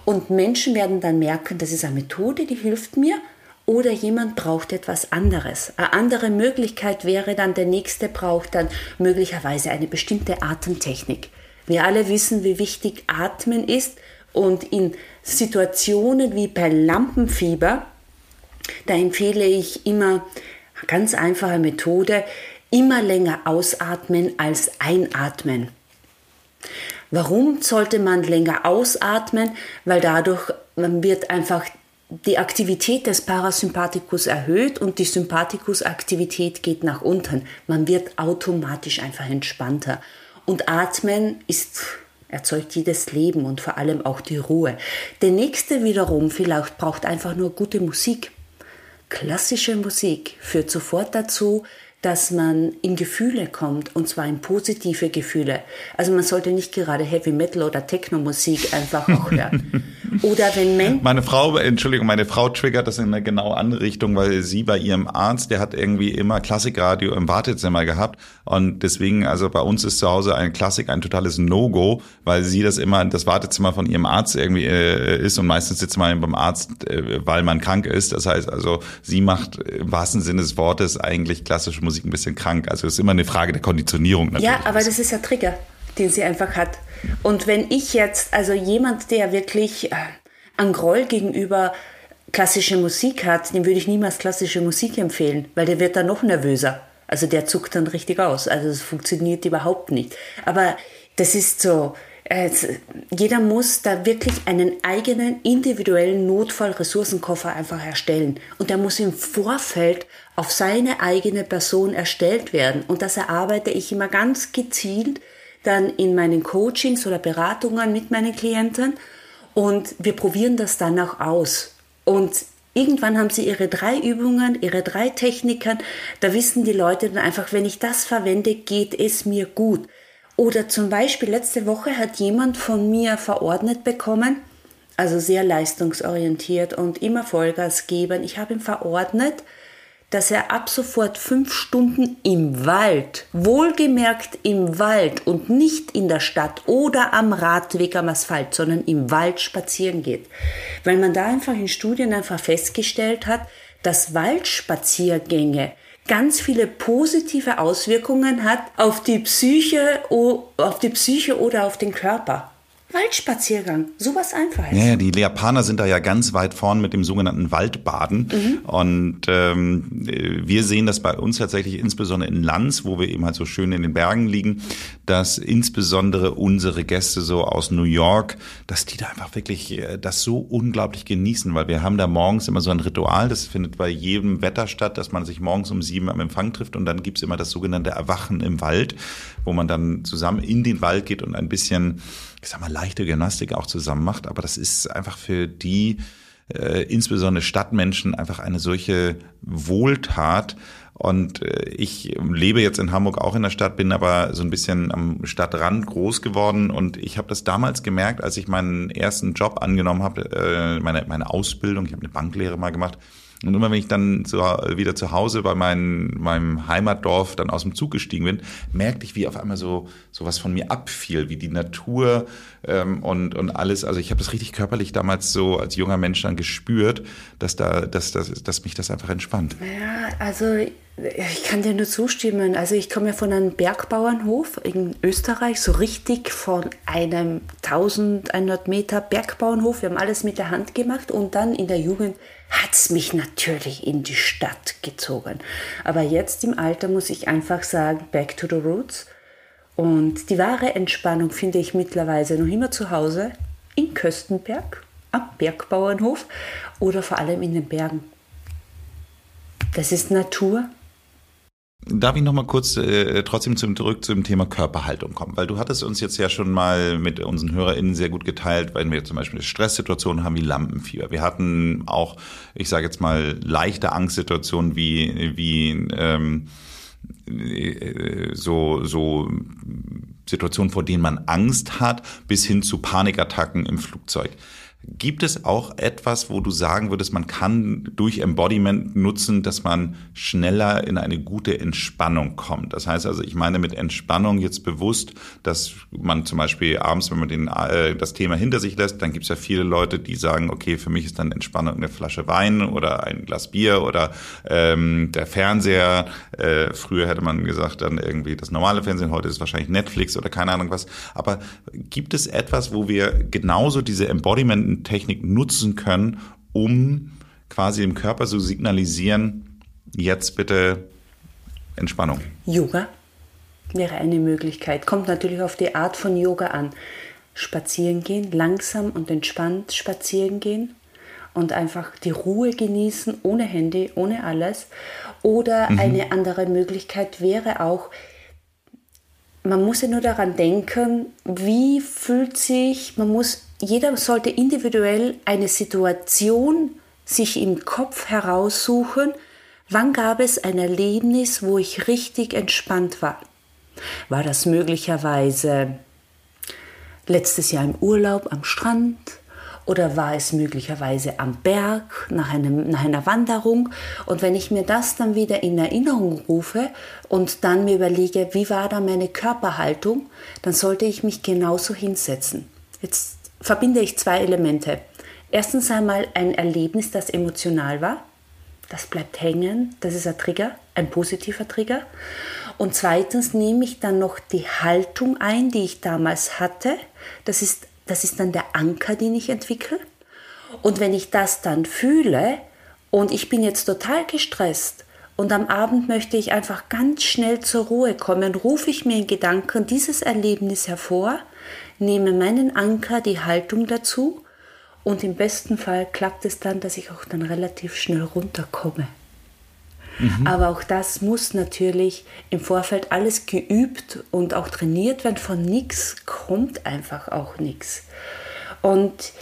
und Menschen werden dann merken, das ist eine Methode, die hilft mir oder jemand braucht etwas anderes. Eine andere Möglichkeit wäre dann, der nächste braucht dann möglicherweise eine bestimmte Atemtechnik. Wir alle wissen, wie wichtig Atmen ist und in Situationen wie bei Lampenfieber, da empfehle ich immer ganz einfache Methode, immer länger ausatmen als einatmen. Warum sollte man länger ausatmen? Weil dadurch wird einfach die Aktivität des Parasympathikus erhöht und die Sympathikusaktivität geht nach unten. Man wird automatisch einfach entspannter. Und Atmen ist, erzeugt jedes Leben und vor allem auch die Ruhe. Der nächste wiederum vielleicht braucht einfach nur gute Musik. Klassische Musik führt sofort dazu, dass man in Gefühle kommt und zwar in positive Gefühle. Also man sollte nicht gerade Heavy Metal oder Techno-Musik einfach auch hören. Oder wenn Menschen. Meine Frau, Entschuldigung, meine Frau triggert das in eine genau andere Richtung, weil sie bei ihrem Arzt, der hat irgendwie immer Klassikradio im Wartezimmer gehabt und deswegen, also bei uns ist zu Hause ein Klassik ein totales No-Go, weil sie das immer das Wartezimmer von ihrem Arzt irgendwie äh, ist und meistens sitzt man beim Arzt, äh, weil man krank ist. Das heißt also, sie macht im wahrsten Sinne des Wortes eigentlich klassische Musik ein bisschen krank. Also es ist immer eine Frage der Konditionierung. Natürlich. Ja, aber das ist der Trigger, den sie einfach hat. Und wenn ich jetzt, also jemand, der wirklich äh, an Groll gegenüber klassische Musik hat, dem würde ich niemals klassische Musik empfehlen, weil der wird dann noch nervöser. Also der zuckt dann richtig aus. Also es funktioniert überhaupt nicht. Aber das ist so, äh, jeder muss da wirklich einen eigenen individuellen Notfallressourcenkoffer einfach erstellen. Und der muss im Vorfeld auf seine eigene Person erstellt werden. Und das erarbeite ich immer ganz gezielt dann in meinen Coachings oder Beratungen mit meinen Klienten. Und wir probieren das dann auch aus. Und irgendwann haben sie ihre drei Übungen, ihre drei Techniken. Da wissen die Leute dann einfach, wenn ich das verwende, geht es mir gut. Oder zum Beispiel letzte Woche hat jemand von mir verordnet bekommen, also sehr leistungsorientiert und immer Vollgas geben. Ich habe ihm verordnet, dass er ab sofort fünf Stunden im Wald, wohlgemerkt im Wald und nicht in der Stadt oder am Radweg am Asphalt, sondern im Wald spazieren geht. Weil man da einfach in Studien einfach festgestellt hat, dass Waldspaziergänge ganz viele positive Auswirkungen hat auf die Psyche, auf die Psyche oder auf den Körper. Waldspaziergang, sowas Einfaches. Ja, ja, die Japaner sind da ja ganz weit vorn mit dem sogenannten Waldbaden. Mhm. Und ähm, wir sehen das bei uns tatsächlich insbesondere in Lanz, wo wir eben halt so schön in den Bergen liegen, dass insbesondere unsere Gäste so aus New York, dass die da einfach wirklich äh, das so unglaublich genießen, weil wir haben da morgens immer so ein Ritual, das findet bei jedem Wetter statt, dass man sich morgens um sieben am Empfang trifft und dann gibt's immer das sogenannte Erwachen im Wald, wo man dann zusammen in den Wald geht und ein bisschen ich sag mal, leichte Gymnastik auch zusammen macht. Aber das ist einfach für die, äh, insbesondere Stadtmenschen, einfach eine solche Wohltat. Und äh, ich lebe jetzt in Hamburg auch in der Stadt, bin aber so ein bisschen am Stadtrand groß geworden. Und ich habe das damals gemerkt, als ich meinen ersten Job angenommen habe, äh, meine, meine Ausbildung, ich habe eine Banklehre mal gemacht, Und immer wenn ich dann zu, wieder zu Hause bei mein, meinem Heimatdorf dann aus dem Zug gestiegen bin, merkte ich, wie auf einmal so, so was von mir abfiel, wie die Natur ähm, und, und alles. Also ich habe das richtig körperlich damals so als junger Mensch dann gespürt, dass, da, dass, dass, dass mich das einfach entspannt. Ja, also ich kann dir nur zustimmen. Also ich komme ja von einem Bergbauernhof in Österreich, so richtig von einem 1100 Meter Bergbauernhof. Wir haben alles mit der Hand gemacht und dann in der Jugend hat es mich natürlich in die Stadt gezogen. Aber jetzt im Alter muss ich einfach sagen, back to the roots. Und die wahre Entspannung finde ich mittlerweile noch immer zu Hause in Köstenberg, am Bergbauernhof oder vor allem in den Bergen. Das ist Natur, Darf ich noch mal kurz äh, trotzdem zum, zurück zum Thema Körperhaltung kommen? Weil du hattest uns jetzt ja schon mal mit unseren HörerInnen sehr gut geteilt, weil wir zum Beispiel eine Stresssituation haben wie Lampenfieber. Wir hatten auch, ich sage jetzt mal, leichte Angstsituationen wie, wie ähm, äh, so, so Situationen, vor denen man Angst hat, bis hin zu Panikattacken im Flugzeug. Gibt es auch etwas, wo du sagen würdest, man kann durch Embodiment nutzen, dass man schneller in eine gute Entspannung kommt? Das heißt also, ich meine mit Entspannung jetzt bewusst, dass man zum Beispiel abends, wenn man den, äh, das Thema hinter sich lässt, dann gibt es ja viele Leute, die sagen, okay, für mich ist dann Entspannung eine Flasche Wein oder ein Glas Bier oder ähm, der Fernseher. Äh, früher hätte man gesagt, dann irgendwie das normale Fernsehen, heute ist wahrscheinlich Netflix oder keine Ahnung was. Aber gibt es etwas, wo wir genauso diese Embodiment Technik nutzen können, um quasi dem Körper zu signalisieren, jetzt bitte Entspannung. Yoga wäre eine Möglichkeit. Kommt natürlich auf die Art von Yoga an. Spazieren gehen, langsam und entspannt spazieren gehen und einfach die Ruhe genießen, ohne Handy, ohne alles. Oder mhm. eine andere Möglichkeit wäre auch, man muss ja nur daran denken, wie fühlt sich, man muss jeder sollte individuell eine Situation sich im Kopf heraussuchen, wann gab es ein Erlebnis, wo ich richtig entspannt war. War das möglicherweise letztes Jahr im Urlaub am Strand oder war es möglicherweise am Berg nach, einem, nach einer Wanderung? Und wenn ich mir das dann wieder in Erinnerung rufe und dann mir überlege, wie war da meine Körperhaltung, dann sollte ich mich genauso hinsetzen. Jetzt verbinde ich zwei Elemente. Erstens einmal ein Erlebnis, das emotional war. Das bleibt hängen. Das ist ein Trigger, ein positiver Trigger. Und zweitens nehme ich dann noch die Haltung ein, die ich damals hatte. Das ist, das ist dann der Anker, den ich entwickle. Und wenn ich das dann fühle und ich bin jetzt total gestresst und am Abend möchte ich einfach ganz schnell zur Ruhe kommen, rufe ich mir in Gedanken dieses Erlebnis hervor, nehme meinen Anker, die Haltung dazu und im besten Fall klappt es dann, dass ich auch dann relativ schnell runterkomme. Mhm. Aber auch das muss natürlich im Vorfeld alles geübt und auch trainiert werden. Von nichts kommt einfach auch nichts. Und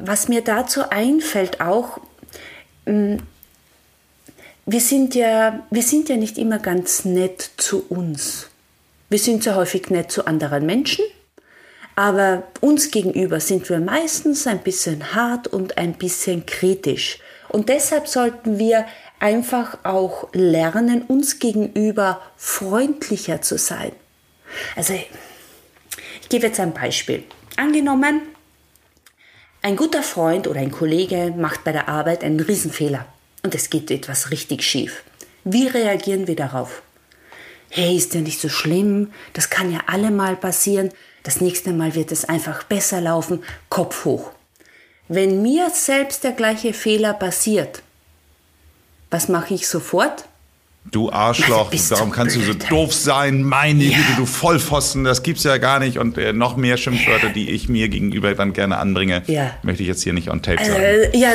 was mir dazu einfällt auch, mm, wir sind ja, wir sind ja nicht immer ganz nett zu uns. Wir sind sehr häufig nett zu anderen Menschen, aber uns gegenüber sind wir meistens ein bisschen hart und ein bisschen kritisch. Und deshalb sollten wir einfach auch lernen, uns gegenüber freundlicher zu sein. Also, ich gebe jetzt ein Beispiel. Angenommen, ein guter Freund oder ein Kollege macht bei der Arbeit einen Riesenfehler und es geht etwas richtig schief. Wie reagieren wir darauf? Hey, ist ja nicht so schlimm, das kann ja alle mal passieren. Das nächste Mal wird es einfach besser laufen, Kopf hoch. Wenn mir selbst der gleiche Fehler passiert, was mache ich sofort? Du Arschloch, warum kannst blöd. du so doof sein? Meine ja. Güte, du Vollpfosten, das gibt's ja gar nicht. Und äh, noch mehr Schimpfwörter, ja. die ich mir gegenüber dann gerne anbringe, ja. möchte ich jetzt hier nicht on tape sagen. Äh, ja,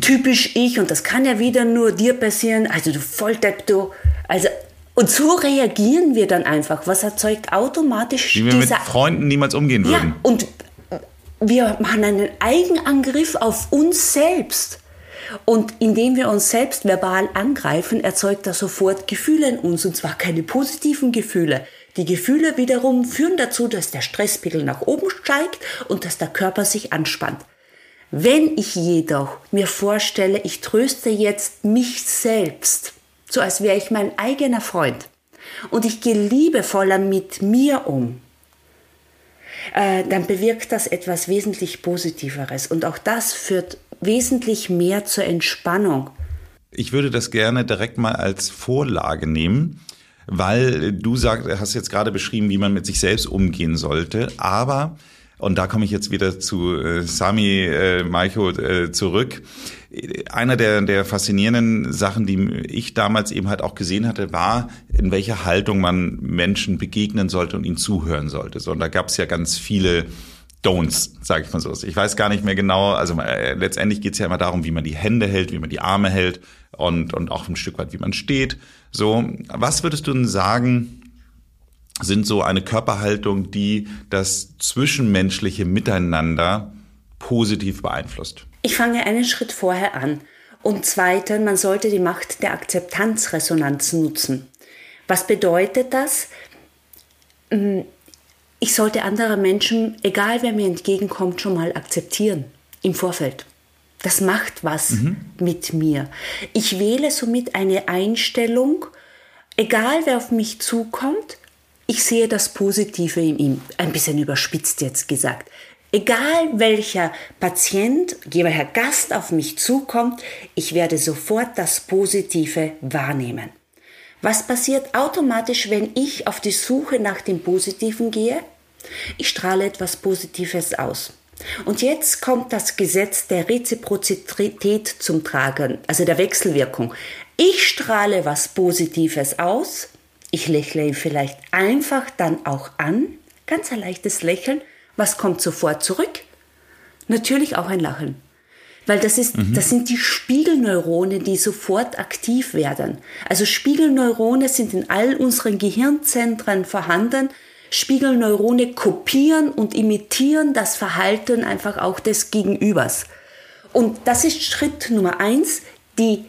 typisch ich und das kann ja wieder nur dir passieren. Also du Volldepp, du. Also und so reagieren wir dann einfach. Was erzeugt automatisch Wie wir mit Freunden niemals umgehen würden. Ja, und wir machen einen Eigenangriff auf uns selbst. Und indem wir uns selbst verbal angreifen, erzeugt das sofort Gefühle in uns, und zwar keine positiven Gefühle. Die Gefühle wiederum führen dazu, dass der Stresspegel nach oben steigt und dass der Körper sich anspannt. Wenn ich jedoch mir vorstelle, ich tröste jetzt mich selbst, so als wäre ich mein eigener Freund, und ich gehe liebevoller mit mir um, äh, dann bewirkt das etwas wesentlich Positiveres. Und auch das führt wesentlich mehr zur Entspannung. Ich würde das gerne direkt mal als Vorlage nehmen, weil du sagst, hast jetzt gerade beschrieben, wie man mit sich selbst umgehen sollte, aber und da komme ich jetzt wieder zu äh, Sami äh, Maiko äh, zurück. Einer der, der faszinierenden Sachen, die ich damals eben halt auch gesehen hatte, war, in welcher Haltung man Menschen begegnen sollte und ihnen zuhören sollte. So, und da gab es ja ganz viele Don'ts, sage ich mal so. Ich weiß gar nicht mehr genau. Also äh, letztendlich geht es ja immer darum, wie man die Hände hält, wie man die Arme hält und, und auch ein Stück weit, wie man steht. So, was würdest du denn sagen, sind so eine Körperhaltung, die das zwischenmenschliche Miteinander positiv beeinflusst. Ich fange einen Schritt vorher an. Und zweitens, man sollte die Macht der Akzeptanzresonanz nutzen. Was bedeutet das? Hm, ich sollte andere Menschen, egal wer mir entgegenkommt, schon mal akzeptieren im Vorfeld. Das macht was mhm. mit mir. Ich wähle somit eine Einstellung, egal wer auf mich zukommt, ich sehe das Positive in ihm, ein bisschen überspitzt jetzt gesagt. Egal welcher Patient, welcher Gast auf mich zukommt, ich werde sofort das Positive wahrnehmen. Was passiert automatisch, wenn ich auf die Suche nach dem Positiven gehe? Ich strahle etwas Positives aus. Und jetzt kommt das Gesetz der Reziprozität zum Tragen, also der Wechselwirkung. Ich strahle was Positives aus, ich lächle ihn vielleicht einfach dann auch an, ganz ein leichtes Lächeln. Was kommt sofort zurück? Natürlich auch ein Lachen. Weil das ist, mhm. das sind die Spiegelneurone, die sofort aktiv werden. Also Spiegelneurone sind in all unseren Gehirnzentren vorhanden. Spiegelneurone kopieren und imitieren das Verhalten einfach auch des Gegenübers. Und das ist Schritt Nummer eins, die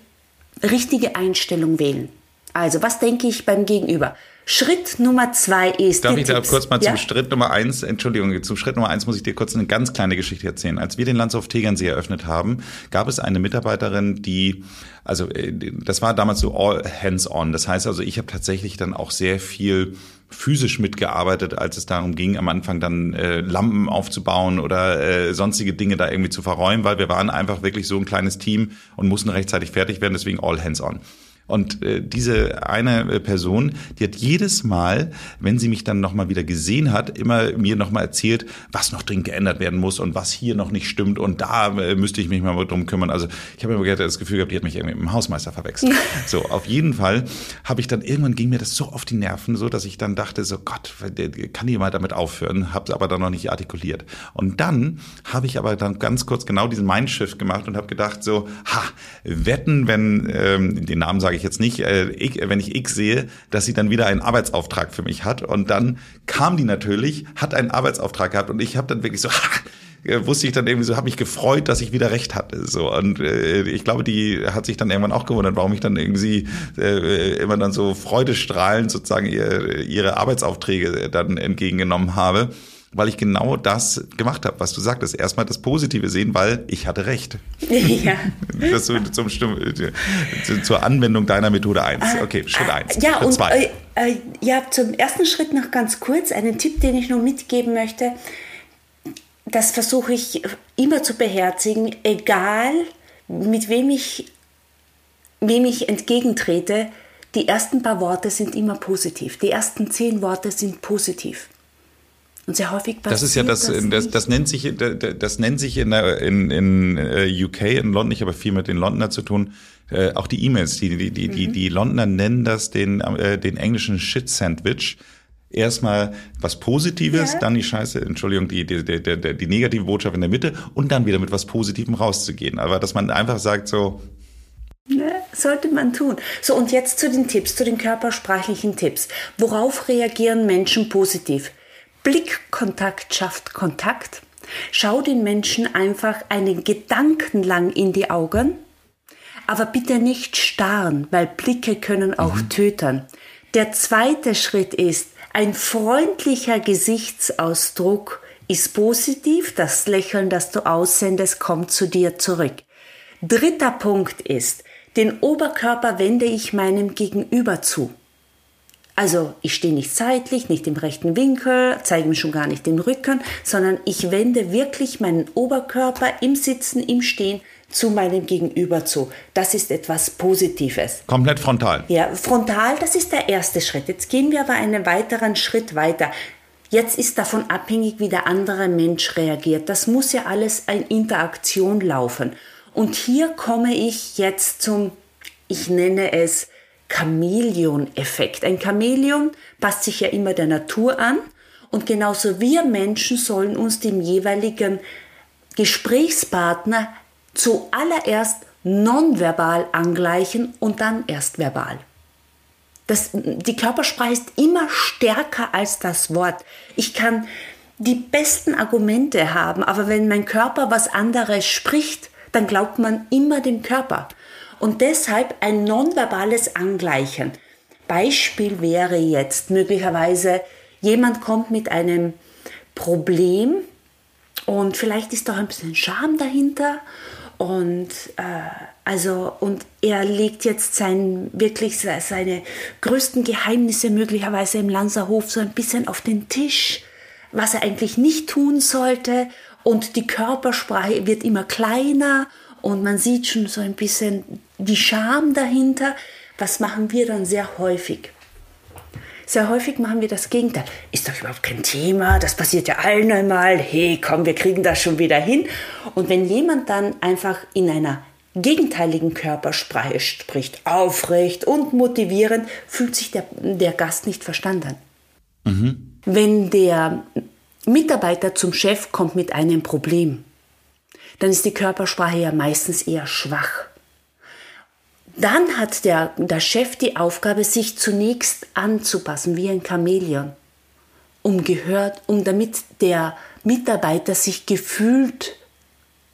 richtige Einstellung wählen. Also, was denke ich beim Gegenüber? Schritt Nummer zwei ist. Darf ich da kurz mal ja? zum Schritt Nummer eins, Entschuldigung, zum Schritt Nummer eins muss ich dir kurz eine ganz kleine Geschichte erzählen. Als wir den Landshof Tegernsee eröffnet haben, gab es eine Mitarbeiterin, die, also äh, das war damals so all hands on. Das heißt also, ich habe tatsächlich dann auch sehr viel physisch mitgearbeitet, als es darum ging, am Anfang dann äh, Lampen aufzubauen oder äh, sonstige Dinge da irgendwie zu verräumen, weil wir waren einfach wirklich so ein kleines Team und mussten rechtzeitig fertig werden, deswegen all hands on. Und äh, diese eine äh, Person, die hat jedes Mal, wenn sie mich dann nochmal wieder gesehen hat, immer mir nochmal erzählt, was noch dringend geändert werden muss und was hier noch nicht stimmt und da äh, müsste ich mich mal drum kümmern. Also ich habe immer das Gefühl gehabt, die hat mich irgendwie mit dem Hausmeister verwechselt. so, auf jeden Fall habe ich dann irgendwann ging mir das so auf die Nerven, so dass ich dann dachte, so Gott, kann die mal damit aufhören, habe es aber dann noch nicht artikuliert. Und dann habe ich aber dann ganz kurz genau diesen Mindshift gemacht und habe gedacht, so, ha, wetten, wenn, ähm, den Namen sage sage ich jetzt nicht, äh, ich, wenn ich X sehe, dass sie dann wieder einen Arbeitsauftrag für mich hat. Und dann kam die natürlich, hat einen Arbeitsauftrag gehabt und ich habe dann wirklich so, ha, wusste ich dann irgendwie so, habe mich gefreut, dass ich wieder recht hatte. So und äh, ich glaube, die hat sich dann irgendwann auch gewundert, warum ich dann irgendwie äh, immer dann so freudestrahlend sozusagen ihr, ihre Arbeitsaufträge dann entgegengenommen habe weil ich genau das gemacht habe, was du sagtest. Erstmal das Positive sehen, weil ich hatte recht. Ja. Das zum, zum, zur Anwendung deiner Methode 1. Ah, okay, Schritt 1. Ja, Schritt und zwei. Äh, äh, ja, zum ersten Schritt noch ganz kurz einen Tipp, den ich noch mitgeben möchte. Das versuche ich immer zu beherzigen, egal mit wem ich, wem ich entgegentrete. Die ersten paar Worte sind immer positiv. Die ersten zehn Worte sind positiv. Und sehr häufig passiert das ist ja das, das, das, das nennt sich, das nennt sich in, der, in, in äh, UK, in London, ich habe viel mit den Londoner zu tun, äh, auch die E-Mails, die, die, die, mhm. die, die Londoner nennen das den, äh, den englischen Shit-Sandwich. Erstmal was Positives, ja. dann die Scheiße, Entschuldigung, die, die, die, die, die negative Botschaft in der Mitte und dann wieder mit was Positivem rauszugehen. Aber dass man einfach sagt so, Ne, sollte man tun. So, und jetzt zu den Tipps, zu den körpersprachlichen Tipps. Worauf reagieren Menschen positiv? Blickkontakt schafft Kontakt. Schau den Menschen einfach einen Gedanken lang in die Augen, aber bitte nicht starren, weil Blicke können auch mhm. töten. Der zweite Schritt ist ein freundlicher Gesichtsausdruck ist positiv, das Lächeln, das du aussendest, kommt zu dir zurück. Dritter Punkt ist, den Oberkörper wende ich meinem Gegenüber zu. Also ich stehe nicht seitlich, nicht im rechten Winkel, zeige mir schon gar nicht den Rücken, sondern ich wende wirklich meinen Oberkörper im Sitzen, im Stehen zu meinem Gegenüber zu. Das ist etwas Positives. Komplett frontal. Ja, frontal, das ist der erste Schritt. Jetzt gehen wir aber einen weiteren Schritt weiter. Jetzt ist davon abhängig, wie der andere Mensch reagiert. Das muss ja alles in Interaktion laufen. Und hier komme ich jetzt zum, ich nenne es Chamäleon-Effekt. Ein Chamäleon passt sich ja immer der Natur an und genauso wir Menschen sollen uns dem jeweiligen Gesprächspartner zuallererst nonverbal angleichen und dann erst verbal. Das, die Körpersprache ist immer stärker als das Wort. Ich kann die besten Argumente haben, aber wenn mein Körper was anderes spricht, dann glaubt man immer dem Körper. Und deshalb ein nonverbales Angleichen. Beispiel wäre jetzt möglicherweise, jemand kommt mit einem Problem und vielleicht ist doch ein bisschen Scham dahinter und äh, also und er legt jetzt sein wirklich seine größten Geheimnisse möglicherweise im Lanzerhof so ein bisschen auf den Tisch, was er eigentlich nicht tun sollte und die Körpersprache wird immer kleiner und man sieht schon so ein bisschen die Scham dahinter. Was machen wir dann sehr häufig? Sehr häufig machen wir das Gegenteil. Ist doch überhaupt kein Thema, das passiert ja allen einmal. Hey, komm, wir kriegen das schon wieder hin. Und wenn jemand dann einfach in einer gegenteiligen Körpersprache spricht, aufrecht und motivierend, fühlt sich der, der Gast nicht verstanden. Mhm. Wenn der Mitarbeiter zum Chef kommt mit einem Problem, dann ist die Körpersprache ja meistens eher schwach. Dann hat der, der Chef die Aufgabe, sich zunächst anzupassen, wie ein Chamäleon, um gehört, um damit der Mitarbeiter sich gefühlt,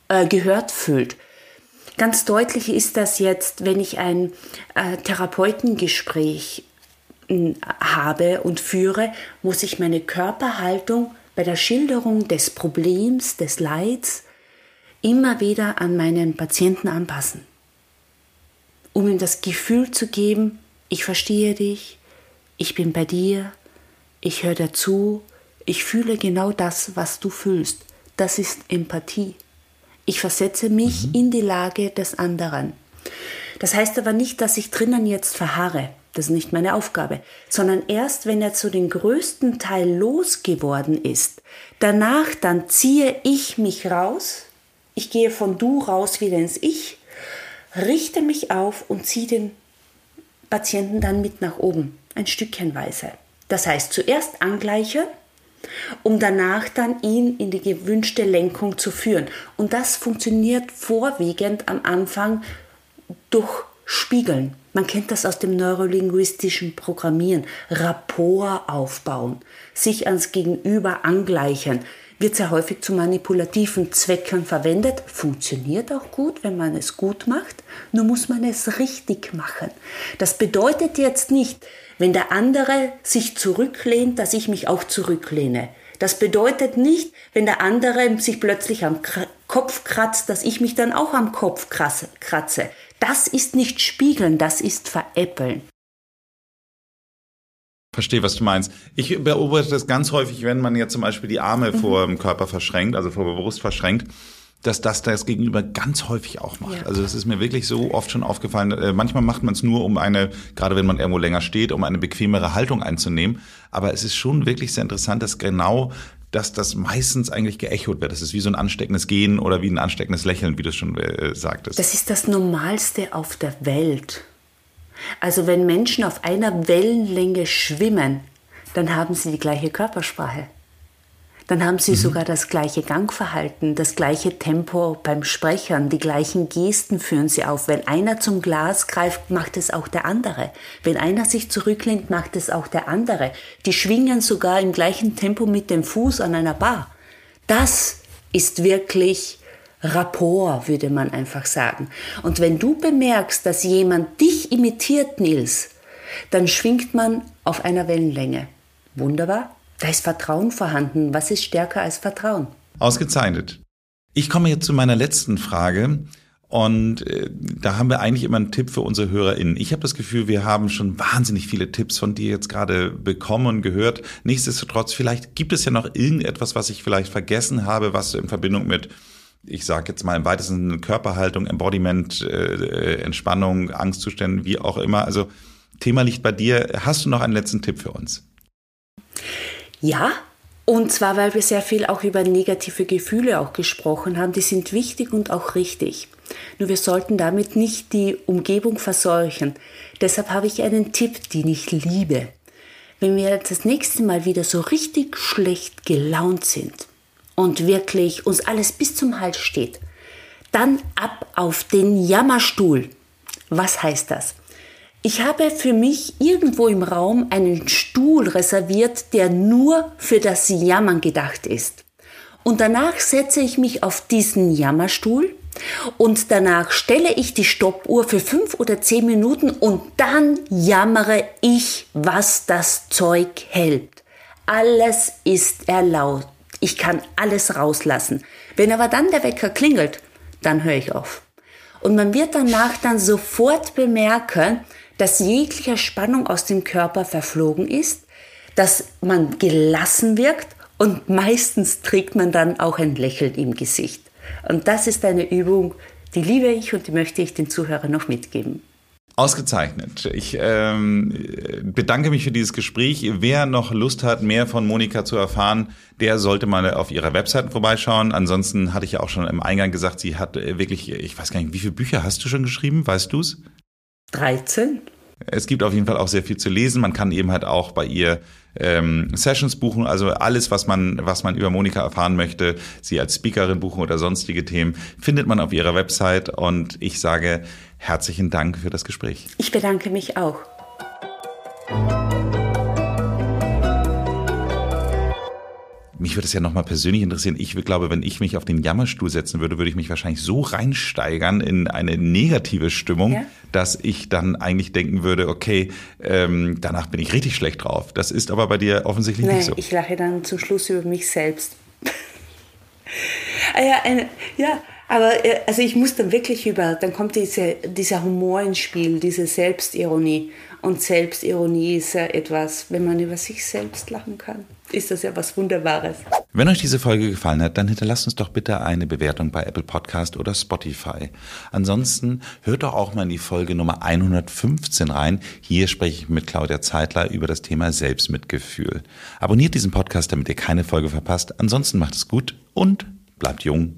äh, gehört fühlt. Ganz deutlich ist das jetzt, wenn ich ein äh, Therapeutengespräch äh, habe und führe, muss ich meine Körperhaltung bei der Schilderung des Problems, des Leids immer wieder an meinen Patienten anpassen um ihm das Gefühl zu geben, ich verstehe dich, ich bin bei dir, ich höre dazu, ich fühle genau das, was du fühlst. Das ist Empathie. Ich versetze mich mhm. in die Lage des anderen. Das heißt aber nicht, dass ich drinnen jetzt verharre. Das ist nicht meine Aufgabe, sondern erst, wenn er zu den größten Teil losgeworden ist, danach dann ziehe ich mich raus, ich gehe von du raus wieder ins Ich richte mich auf und ziehe den Patienten dann mit nach oben, ein Stückchenweise. Das heißt, zuerst angleichen, um danach dann ihn in die gewünschte Lenkung zu führen. Und das funktioniert vorwiegend am Anfang durch Spiegeln. Man kennt das aus dem neurolinguistischen Programmieren. Rapport aufbauen, sich ans Gegenüber angleichen wird sehr häufig zu manipulativen Zwecken verwendet, funktioniert auch gut, wenn man es gut macht, nur muss man es richtig machen. Das bedeutet jetzt nicht, wenn der andere sich zurücklehnt, dass ich mich auch zurücklehne. Das bedeutet nicht, wenn der andere sich plötzlich am Kopf kratzt, dass ich mich dann auch am Kopf kratze. Das ist nicht spiegeln, das ist veräppeln. Verstehe, was du meinst. Ich beobachte das ganz häufig, wenn man jetzt zum Beispiel die Arme mhm. vor dem Körper verschränkt, also vor der Brust verschränkt, dass das das Gegenüber ganz häufig auch macht. Ja. Also das ist mir wirklich so oft schon aufgefallen. Äh, manchmal macht man es nur, um eine, gerade wenn man irgendwo länger steht, um eine bequemere Haltung einzunehmen. Aber es ist schon wirklich sehr interessant, dass genau dass das meistens eigentlich geechot wird. Das ist wie so ein ansteckendes Gehen oder wie ein ansteckendes Lächeln, wie du schon äh, sagtest. Das ist das Normalste auf der Welt. Also wenn Menschen auf einer Wellenlänge schwimmen, dann haben sie die gleiche Körpersprache. Dann haben sie mhm. sogar das gleiche Gangverhalten, das gleiche Tempo beim Sprechern, die gleichen Gesten führen sie auf. Wenn einer zum Glas greift, macht es auch der andere. Wenn einer sich zurücklehnt, macht es auch der andere. Die schwingen sogar im gleichen Tempo mit dem Fuß an einer Bar. Das ist wirklich Rapport, würde man einfach sagen. Und wenn du bemerkst, dass jemand dich imitiert, Nils, dann schwingt man auf einer Wellenlänge. Wunderbar. Da ist Vertrauen vorhanden. Was ist stärker als Vertrauen? Ausgezeichnet. Ich komme jetzt zu meiner letzten Frage. Und äh, da haben wir eigentlich immer einen Tipp für unsere HörerInnen. Ich habe das Gefühl, wir haben schon wahnsinnig viele Tipps von dir jetzt gerade bekommen und gehört. Nichtsdestotrotz, vielleicht gibt es ja noch irgendetwas, was ich vielleicht vergessen habe, was in Verbindung mit ich sage jetzt mal im weitesten Körperhaltung, Embodiment, äh, Entspannung, Angstzuständen, wie auch immer. Also Thema liegt bei dir. Hast du noch einen letzten Tipp für uns? Ja, und zwar, weil wir sehr viel auch über negative Gefühle auch gesprochen haben. Die sind wichtig und auch richtig. Nur wir sollten damit nicht die Umgebung verseuchen. Deshalb habe ich einen Tipp, den ich liebe. Wenn wir das nächste Mal wieder so richtig schlecht gelaunt sind und wirklich uns alles bis zum Hals steht, dann ab auf den Jammerstuhl. Was heißt das? Ich habe für mich irgendwo im Raum einen Stuhl reserviert, der nur für das Jammern gedacht ist. Und danach setze ich mich auf diesen Jammerstuhl und danach stelle ich die Stoppuhr für fünf oder zehn Minuten und dann jammere ich, was das Zeug hält. Alles ist erlaubt. Ich kann alles rauslassen. Wenn aber dann der Wecker klingelt, dann höre ich auf. Und man wird danach dann sofort bemerken, dass jegliche Spannung aus dem Körper verflogen ist, dass man gelassen wirkt und meistens trägt man dann auch ein Lächeln im Gesicht. Und das ist eine Übung, die liebe ich und die möchte ich den Zuhörern noch mitgeben. Ausgezeichnet. Ich ähm, bedanke mich für dieses Gespräch. Wer noch Lust hat, mehr von Monika zu erfahren, der sollte mal auf ihrer Webseite vorbeischauen. Ansonsten hatte ich ja auch schon im Eingang gesagt, sie hat wirklich, ich weiß gar nicht, wie viele Bücher hast du schon geschrieben? Weißt du's? 13. Es gibt auf jeden Fall auch sehr viel zu lesen. Man kann eben halt auch bei ihr ähm, Sessions buchen, also alles, was man, was man über Monika erfahren möchte, sie als Speakerin buchen oder sonstige Themen, findet man auf ihrer Website. Und ich sage herzlichen Dank für das Gespräch. Ich bedanke mich auch. mich würde es ja nochmal persönlich interessieren. Ich glaube, wenn ich mich auf den Jammerstuhl setzen würde, würde ich mich wahrscheinlich so reinsteigern in eine negative Stimmung, ja. dass ich dann eigentlich denken würde, okay, ähm, danach bin ich richtig schlecht drauf. Das ist aber bei dir offensichtlich nee, nicht so. Ich lache dann zum Schluss über mich selbst. Ah ja, eine, ja, aber äh, also ich muss dann wirklich über, dann kommt diese, dieser Humor ins Spiel, diese Selbstironie. Und Selbstironie ist ja etwas, wenn man über sich selbst lachen kann, ist das ja was Wunderbares. Wenn euch diese Folge gefallen hat, dann hinterlasst uns doch bitte eine Bewertung bei Apple Podcast oder Spotify. Ansonsten hört doch auch mal in die Folge Nummer 115 rein. Hier spreche ich mit Claudia Zeitler über das Thema Selbstmitgefühl. Abonniert diesen Podcast, damit ihr keine Folge verpasst. Ansonsten macht es gut und bleibt jung